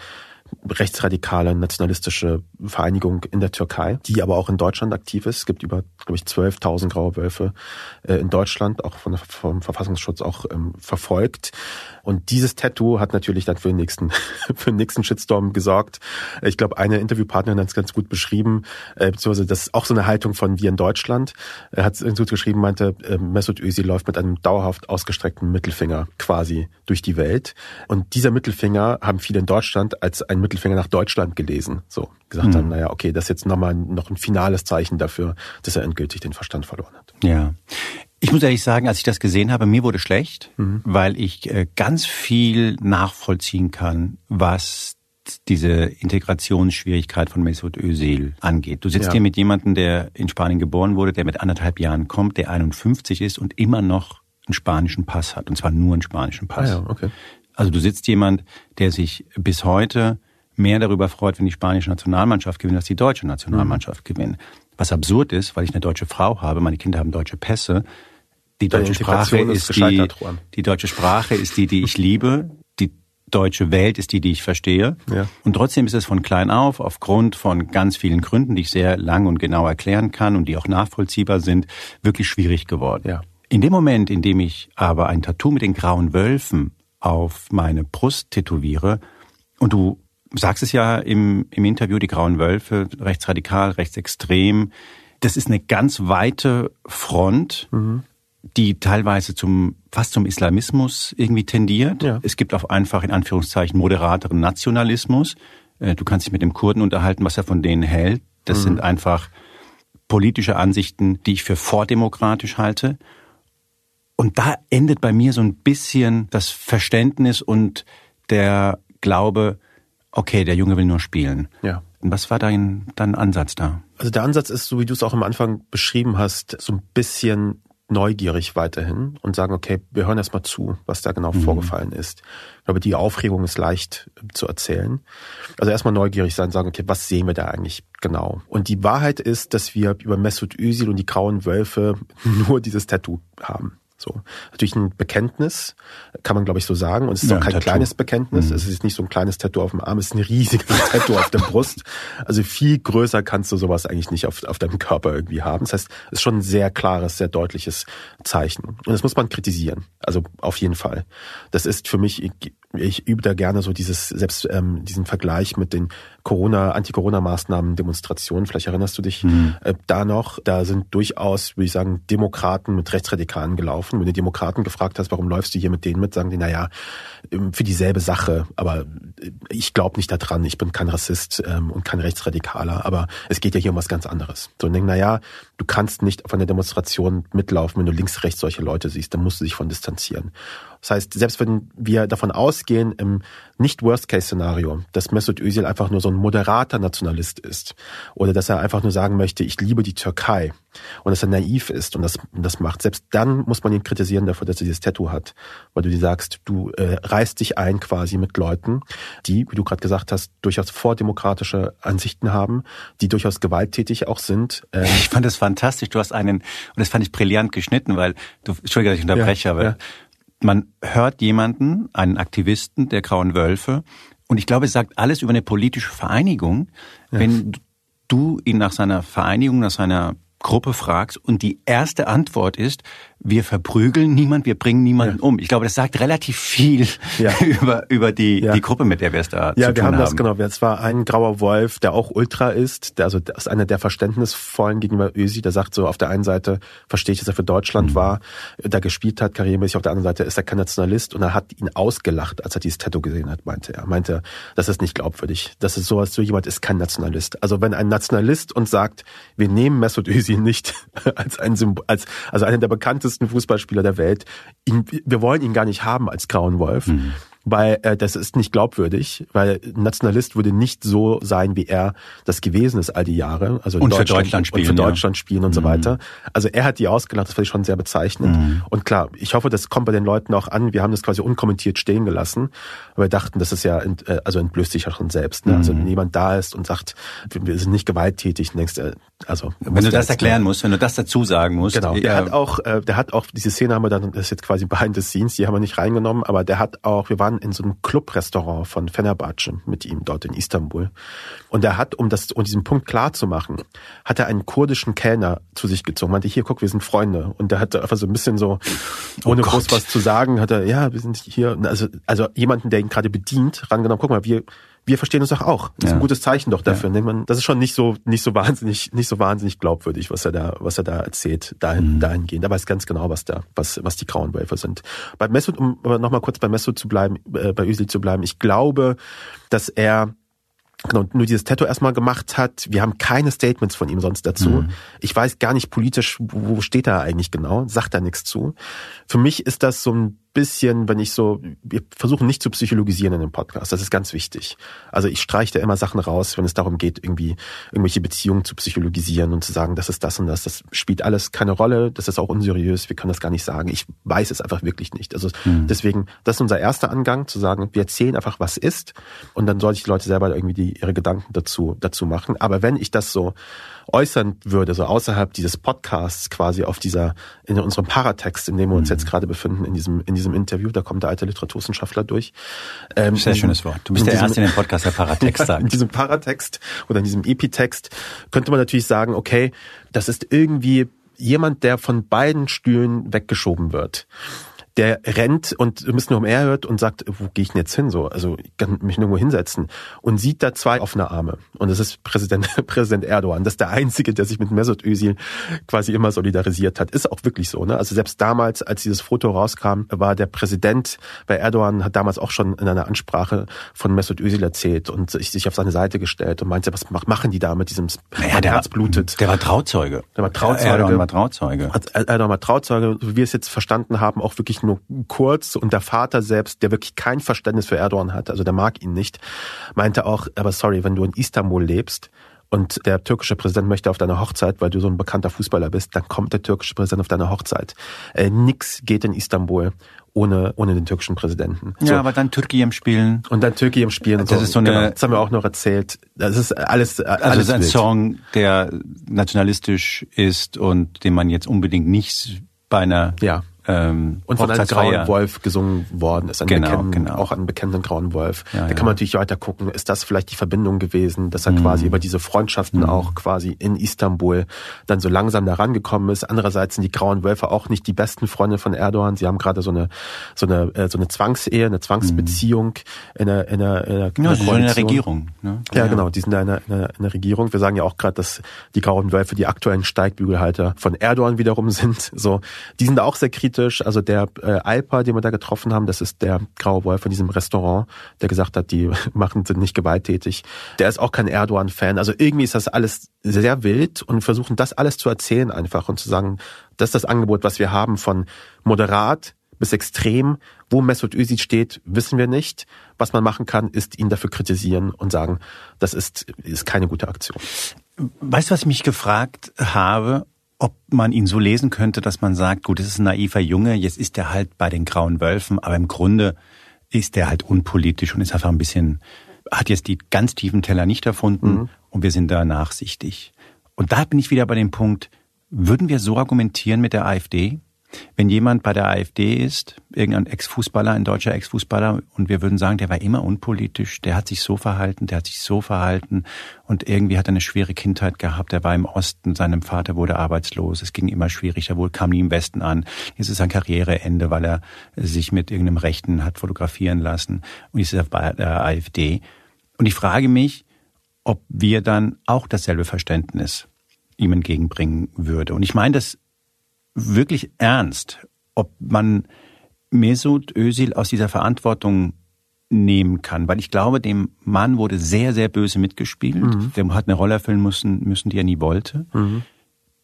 rechtsradikale nationalistische Vereinigung in der Türkei, die aber auch in Deutschland aktiv ist. Es gibt über, glaube ich, 12.000 graue Wölfe äh, in Deutschland, auch von, vom Verfassungsschutz auch ähm, verfolgt. Und dieses Tattoo hat natürlich dann für den nächsten, [laughs] für den nächsten Shitstorm gesorgt. Ich glaube, eine Interviewpartnerin hat es ganz gut beschrieben, äh, beziehungsweise das ist auch so eine Haltung von wir in Deutschland. Er hat es gut geschrieben, meinte, äh, Mesut Özil läuft mit einem dauerhaft ausgestreckten Mittelfinger quasi durch die Welt. Und dieser Mittelfinger haben viele in Deutschland als ein Mittelfinger nach Deutschland gelesen. So gesagt mhm. haben, naja, okay, das ist jetzt nochmal noch ein finales Zeichen dafür, dass er endgültig den Verstand verloren hat. Ja. Ich muss ehrlich sagen, als ich das gesehen habe, mir wurde schlecht, mhm. weil ich äh, ganz viel nachvollziehen kann, was diese Integrationsschwierigkeit von Mesut Özil angeht. Du sitzt ja. hier mit jemandem, der in Spanien geboren wurde, der mit anderthalb Jahren kommt, der 51 ist und immer noch einen spanischen Pass hat, und zwar nur einen spanischen Pass. Ah ja, okay. Also du sitzt jemand, der sich bis heute mehr darüber freut, wenn die spanische Nationalmannschaft gewinnt, als die deutsche Nationalmannschaft mhm. gewinnt. Was absurd ist, weil ich eine deutsche Frau habe, meine Kinder haben deutsche Pässe. Die deutsche Sprache ist, ist die, die deutsche Sprache ist die, die ich liebe. Die deutsche Welt ist die, die ich verstehe. Ja. Und trotzdem ist es von klein auf, aufgrund von ganz vielen Gründen, die ich sehr lang und genau erklären kann und die auch nachvollziehbar sind, wirklich schwierig geworden. Ja. In dem Moment, in dem ich aber ein Tattoo mit den grauen Wölfen auf meine Brust tätowiere und du sagst es ja im, im Interview, die Grauen Wölfe, rechtsradikal, rechtsextrem. Das ist eine ganz weite Front, mhm. die teilweise zum, fast zum Islamismus irgendwie tendiert. Ja. Es gibt auch einfach in Anführungszeichen moderateren Nationalismus. Äh, du kannst dich mit dem Kurden unterhalten, was er von denen hält. Das mhm. sind einfach politische Ansichten, die ich für vordemokratisch halte. Und da endet bei mir so ein bisschen das Verständnis und der Glaube, okay, der Junge will nur spielen. Ja. Und was war dein, dein Ansatz da? Also der Ansatz ist, so wie du es auch am Anfang beschrieben hast, so ein bisschen neugierig weiterhin und sagen, okay, wir hören erst mal zu, was da genau mhm. vorgefallen ist. Ich glaube, die Aufregung ist leicht äh, zu erzählen. Also erstmal neugierig sein, sagen, okay, was sehen wir da eigentlich genau? Und die Wahrheit ist, dass wir über Mesut Özil und die grauen Wölfe [laughs] nur dieses Tattoo haben. So. Natürlich ein Bekenntnis, kann man glaube ich so sagen. Und es ist ja, auch kein kleines Bekenntnis. Mhm. Es ist nicht so ein kleines Tattoo auf dem Arm, es ist ein riesiges [laughs] Tattoo auf der Brust. Also viel größer kannst du sowas eigentlich nicht auf, auf deinem Körper irgendwie haben. Das heißt, es ist schon ein sehr klares, sehr deutliches Zeichen. Und das muss man kritisieren. Also auf jeden Fall. Das ist für mich ich übe da gerne so dieses selbst ähm, diesen Vergleich mit den Corona, Anti-Corona-Maßnahmen, Demonstrationen. Vielleicht erinnerst du dich mhm. äh, da noch. Da sind durchaus, würde ich sagen, Demokraten mit Rechtsradikalen gelaufen. Wenn du Demokraten gefragt hast, warum läufst du hier mit denen mit, sagen die, na ja, ähm, für dieselbe Sache. Aber äh, ich glaube nicht daran. Ich bin kein Rassist ähm, und kein Rechtsradikaler. Aber es geht ja hier um was ganz anderes. So und denken, na ja, du kannst nicht auf einer Demonstration mitlaufen, wenn du links, rechts solche Leute siehst. Dann musst du dich von distanzieren. Das heißt, selbst wenn wir davon ausgehen, im nicht Worst-Case-Szenario, dass Mesut Özil einfach nur so ein moderater Nationalist ist oder dass er einfach nur sagen möchte, ich liebe die Türkei und dass er naiv ist und das, das macht, selbst dann muss man ihn kritisieren dafür, dass er dieses Tattoo hat, weil du dir sagst, du äh, reißt dich ein quasi mit Leuten, die, wie du gerade gesagt hast, durchaus vordemokratische Ansichten haben, die durchaus gewalttätig auch sind. Ähm ich fand das fantastisch. Du hast einen, und das fand ich brillant geschnitten, weil du, Entschuldige, dass ich unterbreche, ja, aber ja man hört jemanden, einen Aktivisten der Grauen Wölfe, und ich glaube, es sagt alles über eine politische Vereinigung, ja. wenn du ihn nach seiner Vereinigung, nach seiner Gruppe fragst und die erste Antwort ist, wir verprügeln niemand, wir bringen niemanden ja. um. Ich glaube, das sagt relativ viel ja. [laughs] über, über die, ja. die Gruppe, mit der wir es da ja, zu tun haben. Ja, wir haben das genau. Es war ein grauer Wolf, der auch Ultra ist, der, also das ist einer der verständnisvollen gegenüber Ösi, der sagt so, auf der einen Seite verstehe ich, dass er für Deutschland mhm. war, da gespielt hat, karrieremäßig, auf der anderen Seite ist er kein Nationalist und er hat ihn ausgelacht, als er dieses Tattoo gesehen hat, meinte er. Meinte, das ist nicht glaubwürdig. Das ist sowas, so jemand ist kein Nationalist. Also wenn ein Nationalist uns sagt, wir nehmen Mesut Özil nicht [laughs] als ein Symbol, als, also einer der bekanntesten besten Fußballspieler der Welt. Ihn, wir wollen ihn gar nicht haben als Grauen Wolf. Mhm weil äh, das ist nicht glaubwürdig, weil Nationalist würde nicht so sein, wie er das gewesen ist all die Jahre. Also und Deutschland, für Deutschland spielen. Und für Deutschland ja. spielen und mhm. so weiter. Also er hat die ausgelacht, das fand ich schon sehr bezeichnend. Mhm. Und klar, ich hoffe, das kommt bei den Leuten auch an. Wir haben das quasi unkommentiert stehen gelassen, weil wir dachten, das ist ja, ent, äh, also entblößt sich ja schon selbst. Ne? Also mhm. Also wenn jemand da ist und sagt, wir sind nicht gewalttätig, dann denkst du, also wenn du das erklären musst, wenn du das dazu sagen musst. Genau. Der hat auch, äh, der hat auch diese Szene haben wir dann, das ist jetzt quasi behind the scenes, die haben wir nicht reingenommen, aber der hat auch, wir waren in so einem Clubrestaurant von Fenerbahce mit ihm dort in Istanbul. Und er hat, um das, um diesen Punkt klar zu machen, hat er einen kurdischen Kellner zu sich gezogen, meinte hier, guck, wir sind Freunde. Und der hat einfach so ein bisschen so oh ohne oh groß was zu sagen, hat er, ja, wir sind hier, also also jemanden, der ihn gerade bedient, rangenommen, guck mal, wir wir verstehen uns doch auch. Das ist ja. ein gutes Zeichen doch dafür. Ja. Man, das ist schon nicht so, nicht so wahnsinnig, nicht so wahnsinnig glaubwürdig, was er da, was er da erzählt, dahin, mhm. dahingehend. Er weiß ganz genau, was da, was, was die grauen Wölfe sind. Bei Mesut, um nochmal kurz bei Mesut zu bleiben, äh, bei Özil zu bleiben, ich glaube, dass er genau, nur dieses Tattoo erstmal gemacht hat. Wir haben keine Statements von ihm sonst dazu. Mhm. Ich weiß gar nicht politisch, wo steht er eigentlich genau, sagt er nichts zu. Für mich ist das so ein bisschen, wenn ich so, wir versuchen nicht zu psychologisieren in dem Podcast, das ist ganz wichtig. Also ich streiche da immer Sachen raus, wenn es darum geht, irgendwie irgendwelche Beziehungen zu psychologisieren und zu sagen, das ist das und das, das spielt alles keine Rolle, das ist auch unseriös, wir können das gar nicht sagen. Ich weiß es einfach wirklich nicht. Also mhm. deswegen, das ist unser erster Angang, zu sagen, wir erzählen einfach, was ist und dann sollte ich die Leute selber irgendwie die, ihre Gedanken dazu, dazu machen. Aber wenn ich das so äußern würde, so außerhalb dieses Podcasts quasi auf dieser, in unserem Paratext, in dem wir uns mhm. jetzt gerade befinden, in diesem, in diesem Interview, da kommt der alte Literaturwissenschaftler durch. Ähm, Sehr schönes Wort. Du bist der diesem, Erste in dem Podcast, der Paratext [laughs] sagt. in diesem Paratext oder in diesem Epitext könnte man natürlich sagen, okay, das ist irgendwie jemand, der von beiden Stühlen weggeschoben wird der rennt und ein bisschen umherhört und sagt, wo gehe ich denn jetzt hin? So, also ich kann mich nirgendwo hinsetzen und sieht da zwei offene Arme. Und das ist Präsident, [laughs] Präsident Erdogan. Das ist der Einzige, der sich mit Mesut Özil quasi immer solidarisiert hat. Ist auch wirklich so. Ne? Also selbst damals, als dieses Foto rauskam, war der Präsident bei Erdogan, hat damals auch schon in einer Ansprache von Mesut Özil erzählt und sich auf seine Seite gestellt und meinte, was machen die da mit diesem naja, der Herz blutet. Der war Trauzeuge. Der war Trauzeuge. Erdogan war Trauzeuge. Erdogan war Trauzeuge, wie wir es jetzt verstanden haben, auch wirklich nur kurz und der Vater selbst, der wirklich kein Verständnis für Erdogan hat, also der mag ihn nicht, meinte auch, aber sorry, wenn du in Istanbul lebst, und der türkische Präsident möchte auf deiner Hochzeit, weil du so ein bekannter Fußballer bist, dann kommt der türkische Präsident auf deine Hochzeit. Äh, nix geht in Istanbul ohne, ohne den türkischen Präsidenten. Ja, aber dann Türkei Spielen. Und dann Türkei Spielen. Das so. ist so eine, genau, das haben wir auch noch erzählt. Das ist alles, alles Also es ist ein wild. Song, der nationalistisch ist und den man jetzt unbedingt nicht bei einer ja ähm, und von einem grauen Wolf gesungen worden ist, ein genau, genau. auch einen bekannten grauen Wolf. Ja, da ja. kann man natürlich weiter gucken, ist das vielleicht die Verbindung gewesen, dass er mhm. quasi über diese Freundschaften mhm. auch quasi in Istanbul dann so langsam da rangekommen ist. Andererseits sind die grauen Wölfe auch nicht die besten Freunde von Erdogan. Sie haben gerade so eine so eine äh, so eine Zwangsehe, eine Zwangsbeziehung mhm. in der in der, in der, in der ja, Koalition. in der Regierung. Ne? Ja, ja, genau, die sind da in der, in der Regierung. Wir sagen ja auch gerade, dass die grauen Wölfe die aktuellen Steigbügelhalter von Erdogan wiederum sind. So, die sind auch sehr kritisch. Also der äh, Alpa, den wir da getroffen haben, das ist der graue Wolf von diesem Restaurant, der gesagt hat, die [laughs] machen sind nicht gewalttätig. Der ist auch kein Erdogan-Fan. Also irgendwie ist das alles sehr wild und versuchen das alles zu erzählen einfach und zu sagen, das ist das Angebot, was wir haben von moderat bis extrem. Wo Mesut Özil steht, wissen wir nicht. Was man machen kann, ist ihn dafür kritisieren und sagen, das ist, ist keine gute Aktion. Weißt du, was ich mich gefragt habe? Ob man ihn so lesen könnte, dass man sagt, gut, es ist ein naiver Junge, jetzt ist er halt bei den grauen Wölfen, aber im Grunde ist er halt unpolitisch und ist einfach ein bisschen, hat jetzt die ganz tiefen Teller nicht erfunden mhm. und wir sind da nachsichtig. Und da bin ich wieder bei dem Punkt, würden wir so argumentieren mit der AfD? Wenn jemand bei der AfD ist, irgendein Ex-Fußballer, ein deutscher Ex-Fußballer, und wir würden sagen, der war immer unpolitisch, der hat sich so verhalten, der hat sich so verhalten und irgendwie hat er eine schwere Kindheit gehabt, er war im Osten, seinem Vater wurde arbeitslos, es ging immer schwierig, er kam nie im Westen an. Jetzt ist sein Karriereende, weil er sich mit irgendeinem Rechten hat fotografieren lassen und jetzt ist er bei der AfD. Und ich frage mich, ob wir dann auch dasselbe Verständnis ihm entgegenbringen würde. Und ich meine das wirklich ernst, ob man Mesut Özil aus dieser Verantwortung nehmen kann, weil ich glaube, dem Mann wurde sehr, sehr böse mitgespielt. Mhm. Der hat eine Rolle erfüllen müssen, müssen, die er nie wollte. Mhm.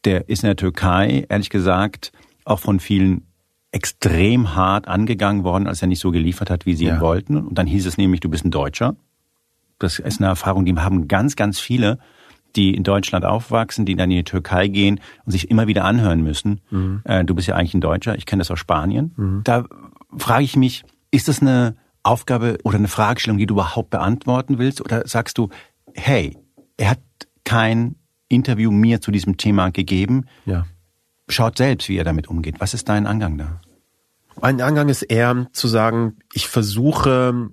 Der ist in der Türkei, ehrlich gesagt, auch von vielen extrem hart angegangen worden, als er nicht so geliefert hat, wie sie ja. ihn wollten. Und dann hieß es nämlich, du bist ein Deutscher. Das ist eine Erfahrung, die haben ganz, ganz viele die in Deutschland aufwachsen, die dann in die Türkei gehen und sich immer wieder anhören müssen, mhm. äh, du bist ja eigentlich ein Deutscher, ich kenne das aus Spanien. Mhm. Da frage ich mich, ist das eine Aufgabe oder eine Fragestellung, die du überhaupt beantworten willst? Oder sagst du, hey, er hat kein Interview mir zu diesem Thema gegeben. Ja. Schaut selbst, wie er damit umgeht. Was ist dein Angang da? Mein Angang ist eher zu sagen, ich versuche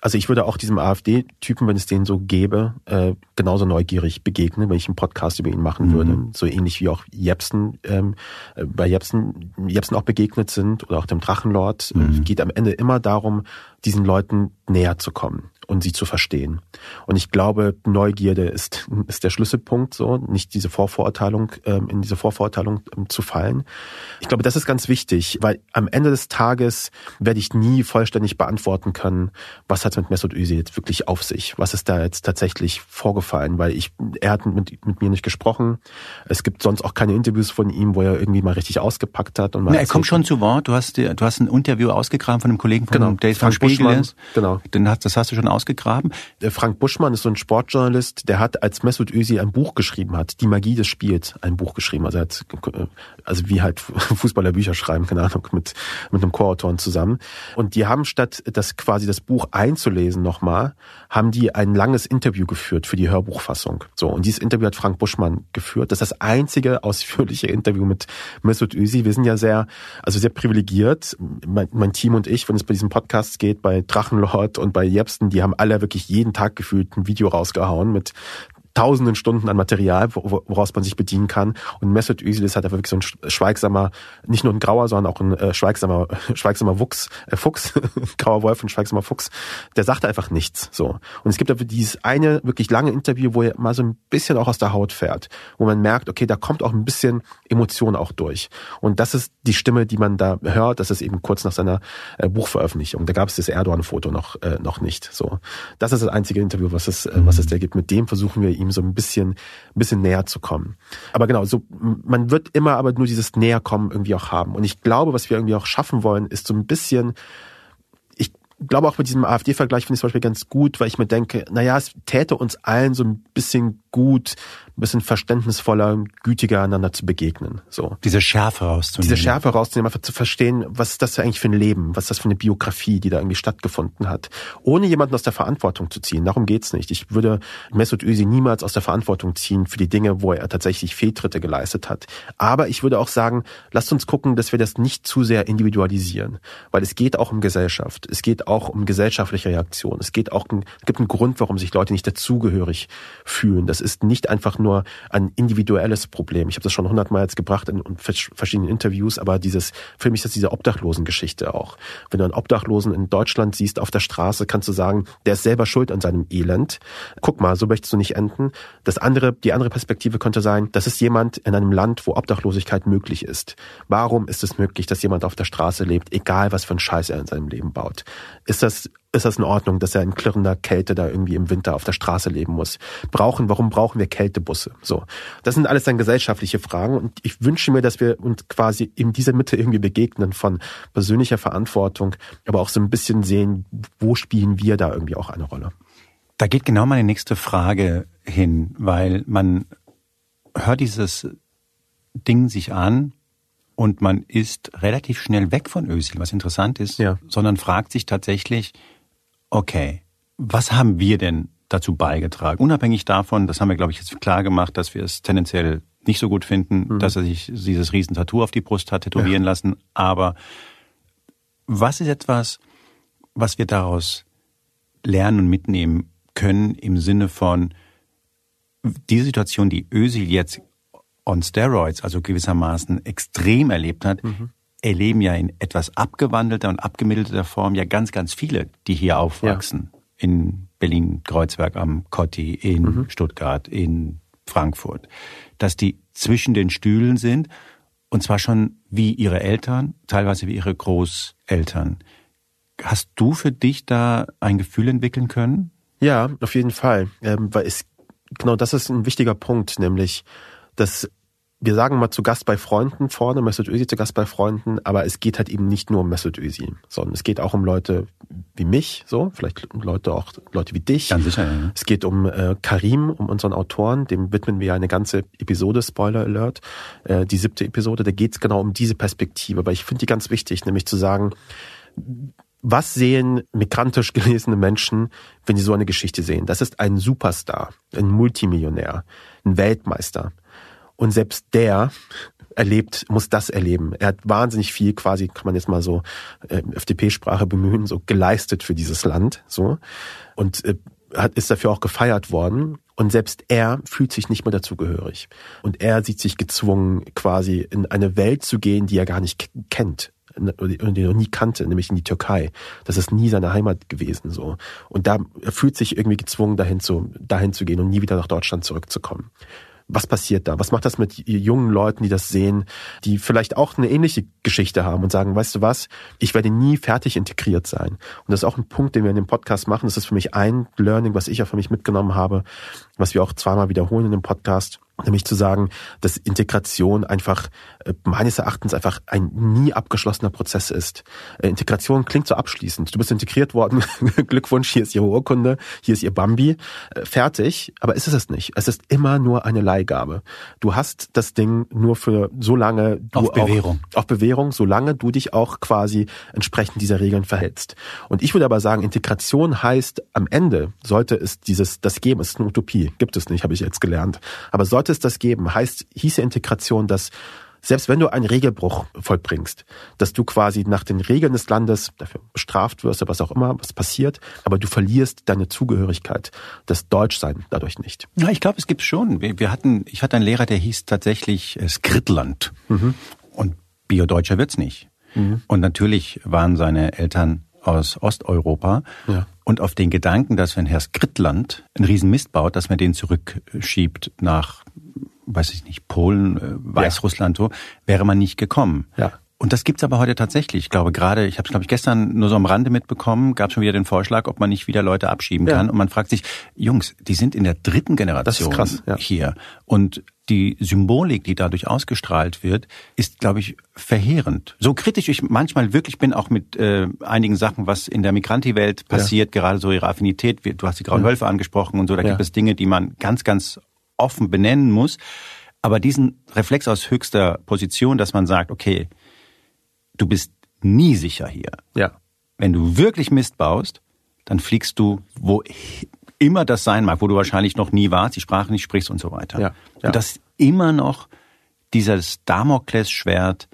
also ich würde auch diesem AfD-Typen, wenn es den so gäbe, äh, genauso neugierig begegnen, wenn ich einen Podcast über ihn machen mhm. würde. So ähnlich wie auch Jepsen, ähm, äh, bei Jepsen, Jepsen auch begegnet sind oder auch dem Drachenlord. Mhm. geht am Ende immer darum, diesen Leuten näher zu kommen und sie zu verstehen. Und ich glaube, Neugierde ist, ist der Schlüsselpunkt, so nicht diese Vorverurteilung, ähm, in diese Vorverurteilung ähm, zu fallen. Ich glaube, das ist ganz wichtig, weil am Ende des Tages werde ich nie vollständig beantworten können, was hat mit Mesut Özil jetzt wirklich auf sich? Was ist da jetzt tatsächlich vorgefallen? Weil ich, er hat mit, mit mir nicht gesprochen. Es gibt sonst auch keine Interviews von ihm, wo er irgendwie mal richtig ausgepackt hat. Und mal Na, er kommt schon zu Wort. Du hast, du hast ein Interview ausgegraben von einem Kollegen von genau. Dave Frank Spiegel. Genau. Den das hast du schon aus ausgegraben. Frank Buschmann ist so ein Sportjournalist, der hat, als Mesut Özil ein Buch geschrieben hat, Die Magie des Spiels, ein Buch geschrieben. Also, hat, also wie halt [laughs] Fußballer Bücher schreiben, keine Ahnung, mit, mit einem Co-Autoren zusammen. Und die haben statt das quasi das Buch einzulesen nochmal, haben die ein langes Interview geführt für die Hörbuchfassung. So. Und dieses Interview hat Frank Buschmann geführt. Das ist das einzige ausführliche Interview mit Mesut Özil. Wir sind ja sehr, also sehr privilegiert. Mein, mein Team und ich, wenn es bei diesem Podcast geht, bei Drachenlord und bei Jepsten, die haben haben alle wirklich jeden Tag gefühlt ein Video rausgehauen mit tausenden Stunden an Material, woraus man sich bedienen kann. Und Mesut Özil ist halt einfach wirklich so ein schweigsamer, nicht nur ein grauer, sondern auch ein äh, schweigsamer, [laughs] schweigsamer Wuchs, äh, Fuchs, [laughs] grauer Wolf und schweigsamer Fuchs. Der sagt einfach nichts. So. Und es gibt aber dieses eine wirklich lange Interview, wo er mal so ein bisschen auch aus der Haut fährt, wo man merkt, okay, da kommt auch ein bisschen Emotion auch durch. Und das ist die Stimme, die man da hört. Das ist eben kurz nach seiner äh, Buchveröffentlichung. Da gab es das Erdogan-Foto noch äh, noch nicht. So. Das ist das einzige Interview, was es äh, was es da gibt. Mit dem versuchen wir ihm so ein bisschen, ein bisschen näher zu kommen. Aber genau, so, man wird immer aber nur dieses Näherkommen irgendwie auch haben. Und ich glaube, was wir irgendwie auch schaffen wollen, ist so ein bisschen, glaube auch mit diesem AfD-Vergleich finde ich zum Beispiel ganz gut, weil ich mir denke, naja, es täte uns allen so ein bisschen gut, ein bisschen verständnisvoller, gütiger einander zu begegnen. So. Diese Schärfe rauszunehmen. Diese Schärfe rauszunehmen, einfach zu verstehen, was ist das eigentlich für ein Leben, was ist das für eine Biografie, die da irgendwie stattgefunden hat. Ohne jemanden aus der Verantwortung zu ziehen. Darum geht's nicht. Ich würde Mesut Özil niemals aus der Verantwortung ziehen für die Dinge, wo er tatsächlich Fehltritte geleistet hat. Aber ich würde auch sagen, lasst uns gucken, dass wir das nicht zu sehr individualisieren. Weil es geht auch um Gesellschaft. Es geht auch um gesellschaftliche Reaktion. Es geht auch, es gibt einen Grund, warum sich Leute nicht dazugehörig fühlen. Das ist nicht einfach nur ein individuelles Problem. Ich habe das schon hundertmal jetzt gebracht in, verschiedenen Interviews, aber dieses, für mich ist das diese Obdachlosengeschichte auch. Wenn du einen Obdachlosen in Deutschland siehst auf der Straße, kannst du sagen, der ist selber schuld an seinem Elend. Guck mal, so möchtest du nicht enden. Das andere, die andere Perspektive könnte sein, das ist jemand in einem Land, wo Obdachlosigkeit möglich ist. Warum ist es möglich, dass jemand auf der Straße lebt, egal was für ein Scheiß er in seinem Leben baut? Ist das ist das in Ordnung, dass er in klirrender Kälte da irgendwie im Winter auf der Straße leben muss? Brauchen, warum brauchen wir Kältebusse? So. Das sind alles dann gesellschaftliche Fragen und ich wünsche mir, dass wir uns quasi in dieser Mitte irgendwie begegnen von persönlicher Verantwortung, aber auch so ein bisschen sehen, wo spielen wir da irgendwie auch eine Rolle? Da geht genau meine nächste Frage hin, weil man hört dieses Ding sich an und man ist relativ schnell weg von Özil, was interessant ist, ja. sondern fragt sich tatsächlich, okay, was haben wir denn dazu beigetragen? Unabhängig davon, das haben wir, glaube ich, jetzt klar gemacht, dass wir es tendenziell nicht so gut finden, mhm. dass er sich dieses riesen Tattoo auf die Brust hat tätowieren ja. lassen. Aber was ist etwas, was wir daraus lernen und mitnehmen können im Sinne von die Situation, die Özil jetzt on Steroids, also gewissermaßen extrem erlebt hat, mhm erleben ja in etwas abgewandelter und abgemilderter Form ja ganz, ganz viele, die hier aufwachsen. Ja. In Berlin-Kreuzberg am Kotti, in mhm. Stuttgart, in Frankfurt. Dass die zwischen den Stühlen sind und zwar schon wie ihre Eltern, teilweise wie ihre Großeltern. Hast du für dich da ein Gefühl entwickeln können? Ja, auf jeden Fall. Ähm, weil es, genau das ist ein wichtiger Punkt, nämlich, dass wir sagen mal zu Gast bei Freunden vorne, Mesut Özil zu Gast bei Freunden, aber es geht halt eben nicht nur um Mesut Özil, sondern es geht auch um Leute wie mich, so, vielleicht Leute auch, Leute wie dich. Ganz sicher, ja. Es geht um äh, Karim, um unseren Autoren, dem widmen wir eine ganze Episode, Spoiler Alert, äh, die siebte Episode, da geht es genau um diese Perspektive, aber ich finde die ganz wichtig, nämlich zu sagen, was sehen migrantisch gelesene Menschen, wenn sie so eine Geschichte sehen? Das ist ein Superstar, ein Multimillionär, ein Weltmeister. Und selbst der erlebt, muss das erleben. Er hat wahnsinnig viel quasi, kann man jetzt mal so äh, FDP-Sprache bemühen, so geleistet für dieses Land, so. Und äh, hat, ist dafür auch gefeiert worden. Und selbst er fühlt sich nicht mehr dazugehörig. Und er sieht sich gezwungen, quasi in eine Welt zu gehen, die er gar nicht kennt und die er noch nie kannte, nämlich in die Türkei. Das ist nie seine Heimat gewesen, so. Und da er fühlt sich irgendwie gezwungen, dahin zu, dahin zu gehen und nie wieder nach Deutschland zurückzukommen was passiert da? Was macht das mit jungen Leuten, die das sehen, die vielleicht auch eine ähnliche Geschichte haben und sagen, weißt du was, ich werde nie fertig integriert sein. Und das ist auch ein Punkt, den wir in dem Podcast machen. Das ist für mich ein Learning, was ich auch für mich mitgenommen habe, was wir auch zweimal wiederholen in dem Podcast Nämlich zu sagen, dass Integration einfach äh, meines Erachtens einfach ein nie abgeschlossener Prozess ist. Äh, Integration klingt so abschließend. Du bist integriert worden, [laughs] Glückwunsch, hier ist Ihre Urkunde, hier ist Ihr Bambi, äh, fertig. Aber ist es es nicht. Es ist immer nur eine Leihgabe. Du hast das Ding nur für so lange du auf Bewährung. Auch, auf Bewährung, solange du dich auch quasi entsprechend dieser Regeln verhältst. Und ich würde aber sagen, Integration heißt am Ende sollte es dieses das geben. Es ist eine Utopie, gibt es nicht, habe ich jetzt gelernt. Aber sollte sollte es das geben, heißt, hieße Integration, dass selbst wenn du einen Regelbruch vollbringst, dass du quasi nach den Regeln des Landes dafür bestraft wirst oder was auch immer, was passiert, aber du verlierst deine Zugehörigkeit, das Deutschsein dadurch nicht. Ja, ich glaube, es gibt schon. Wir hatten, ich hatte einen Lehrer, der hieß tatsächlich äh, Skritland. Mhm. Und Bio-Deutscher wird's nicht. Mhm. Und natürlich waren seine Eltern aus Osteuropa. Ja. Und auf den Gedanken, dass wenn Herr Skritland einen riesen Mist baut, dass man den zurückschiebt nach, weiß ich nicht, Polen, äh, Weißrussland, so, wäre man nicht gekommen. Ja. Und das gibt's aber heute tatsächlich. Ich glaube gerade, ich habe es glaube ich gestern nur so am Rande mitbekommen, gab schon wieder den Vorschlag, ob man nicht wieder Leute abschieben ja. kann. Und man fragt sich, Jungs, die sind in der dritten Generation krass, ja. hier. Und die Symbolik, die dadurch ausgestrahlt wird, ist, glaube ich, verheerend. So kritisch ich manchmal wirklich bin, auch mit äh, einigen Sachen, was in der Migranti-Welt passiert, ja. gerade so ihre Affinität. Du hast die Grauen Wölfe angesprochen und so, da gibt es Dinge, die man ganz, ganz offen benennen muss. Aber diesen Reflex aus höchster Position, dass man sagt, okay, du bist nie sicher hier. Ja. Wenn du wirklich Mist baust, dann fliegst du, wo immer das sein mag, wo du wahrscheinlich noch nie warst, die Sprache nicht sprichst und so weiter. Ja. ja. Und das immer noch dieses Damoklesschwert,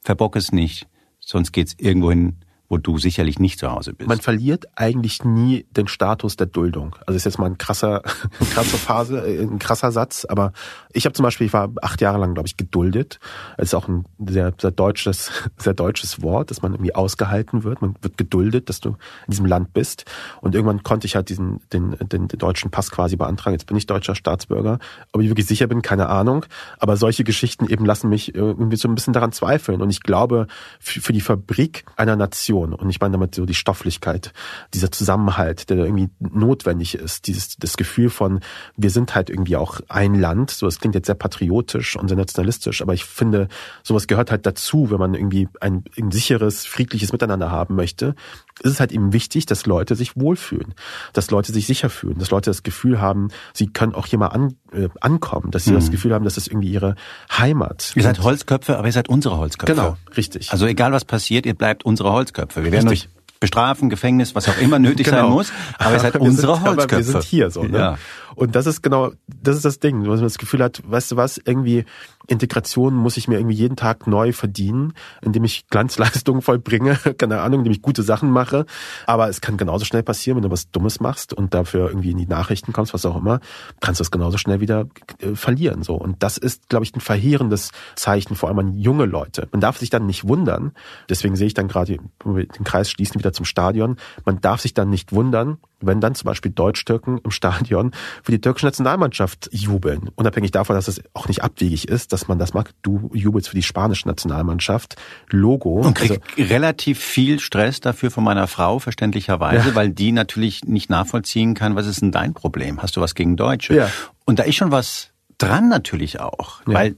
verbock es nicht, sonst geht's irgendwohin, wo du sicherlich nicht zu Hause bist. Man verliert eigentlich nie den Status der Duldung. Also ist jetzt mal ein krasser, [laughs] eine krasse Phase, äh, ein krasser Satz, aber ich habe zum Beispiel, ich war acht Jahre lang, glaube ich, geduldet. Das ist auch ein sehr, sehr deutsches, [laughs] sehr deutsches Wort, dass man irgendwie ausgehalten wird. Man wird geduldet, dass du in diesem Land bist. Und irgendwann konnte ich halt diesen, den, den, den deutschen Pass quasi beantragen. Jetzt bin ich deutscher Staatsbürger. Ob ich wirklich sicher bin, keine Ahnung. Aber solche Geschichten eben lassen mich irgendwie so ein bisschen daran zweifeln. Und ich glaube, für die Fabrik einer Nation Emotion. Und ich meine damit so die Stofflichkeit, dieser Zusammenhalt, der irgendwie notwendig ist, dieses das Gefühl von, wir sind halt irgendwie auch ein Land. So, es klingt jetzt sehr patriotisch und sehr nationalistisch, aber ich finde, sowas gehört halt dazu, wenn man irgendwie ein, ein sicheres, friedliches Miteinander haben möchte. Ist es halt eben wichtig, dass Leute sich wohlfühlen, dass Leute sich sicher fühlen, dass Leute das Gefühl haben, sie können auch hier mal an, äh, ankommen, dass sie mhm. das Gefühl haben, dass das irgendwie ihre Heimat. Ihr seid Holzköpfe, aber ihr seid unsere Holzköpfe. Genau, richtig. Also egal was passiert, ihr bleibt unsere Holzköpfe. Wir werden euch bestrafen, Gefängnis, was auch immer nötig [laughs] genau. sein muss. Aber ihr seid unsere sind, Holzköpfe. wir sind hier so. Ne? Ja. Und das ist genau, das ist das Ding, dass man das Gefühl hat, weißt du was, irgendwie Integration muss ich mir irgendwie jeden Tag neu verdienen, indem ich Glanzleistungen [laughs] vollbringe, keine Ahnung, indem ich gute Sachen mache. Aber es kann genauso schnell passieren, wenn du was Dummes machst und dafür irgendwie in die Nachrichten kommst, was auch immer, kannst du es genauso schnell wieder äh, verlieren. So und das ist, glaube ich, ein verheerendes Zeichen, vor allem an junge Leute. Man darf sich dann nicht wundern. Deswegen sehe ich dann gerade den Kreis schließen wieder zum Stadion. Man darf sich dann nicht wundern, wenn dann zum Beispiel Deutsch-Türken im Stadion für die türkische Nationalmannschaft jubeln. Unabhängig davon, dass es auch nicht abwegig ist, dass man das mag. Du jubelst für die spanische Nationalmannschaft. Logo. Und krieg also, relativ viel Stress dafür von meiner Frau, verständlicherweise, ja. weil die natürlich nicht nachvollziehen kann, was ist denn dein Problem? Hast du was gegen Deutsche? Ja. Und da ist schon was dran natürlich auch, ja. weil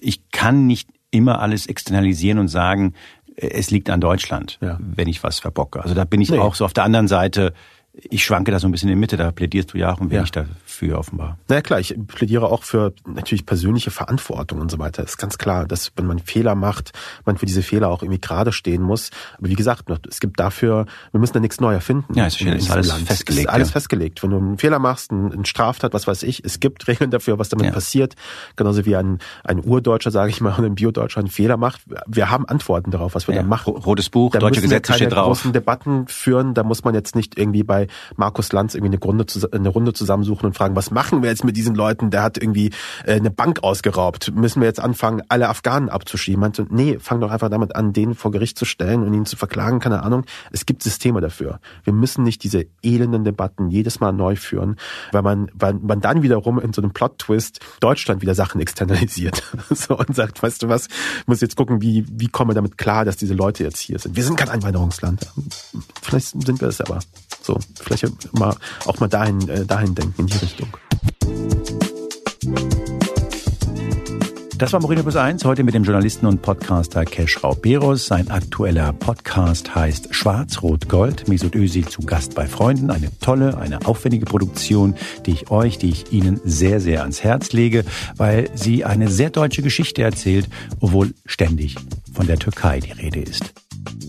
ich kann nicht immer alles externalisieren und sagen, es liegt an Deutschland, ja. wenn ich was verbocke. Also da bin ich nee. auch so auf der anderen Seite ich schwanke da so ein bisschen in der Mitte, da plädierst du ja auch ein wenig ja. Dafür offenbar. Na ja, klar, ich plädiere auch für natürlich persönliche Verantwortung und so weiter. ist ganz klar, dass wenn man Fehler macht, man für diese Fehler auch irgendwie gerade stehen muss. Aber wie gesagt, es gibt dafür, wir müssen da nichts neu erfinden. Ja, es ist alles Land. festgelegt. Es ist alles ja. festgelegt. Wenn du einen Fehler machst, einen Straftat, was weiß ich, es gibt Regeln dafür, was damit ja. passiert. Genauso wie ein, ein Urdeutscher, sage ich mal, und ein Biodeutscher einen Fehler macht. Wir haben Antworten darauf, was wir da machen. Rotes Buch, da deutsche Gesetze steht drauf. Da großen Debatten führen, da muss man jetzt nicht irgendwie bei Markus Lanz irgendwie eine Runde, eine Runde zusammensuchen und fragen, was machen wir jetzt mit diesen Leuten? Der hat irgendwie äh, eine Bank ausgeraubt. Müssen wir jetzt anfangen, alle Afghanen abzuschieben? Meinte, nee, fang doch einfach damit an, den vor Gericht zu stellen und ihn zu verklagen, keine Ahnung. Es gibt Systeme dafür. Wir müssen nicht diese elenden Debatten jedes Mal neu führen, weil man, weil man dann wiederum in so einem Plot-Twist Deutschland wieder Sachen externalisiert. [laughs] so und sagt, weißt du was, muss jetzt gucken, wie, wie kommen wir damit klar, dass diese Leute jetzt hier sind. Wir sind kein Einwanderungsland. Vielleicht sind wir es aber. So, vielleicht mal, auch mal dahin, äh, dahin denken, in die. Das war Moreno Plus 1, heute mit dem Journalisten und Podcaster Kesh Rauberos. Sein aktueller Podcast heißt Schwarz-Rot-Gold. Mesut Özil zu Gast bei Freunden. Eine tolle, eine aufwendige Produktion, die ich euch, die ich Ihnen sehr, sehr ans Herz lege, weil sie eine sehr deutsche Geschichte erzählt, obwohl ständig von der Türkei die Rede ist.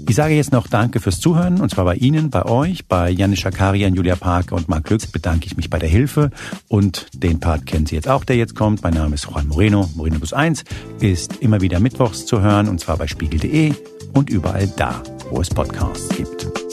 Ich sage jetzt noch Danke fürs Zuhören und zwar bei Ihnen, bei euch, bei Janis Schakarian, Julia Parker und Marc Glücks bedanke ich mich bei der Hilfe und den Part kennen Sie jetzt auch, der jetzt kommt. Mein Name ist Juan Moreno. Moreno Plus 1 ist immer wieder mittwochs zu hören und zwar bei spiegel.de und überall da, wo es Podcasts gibt.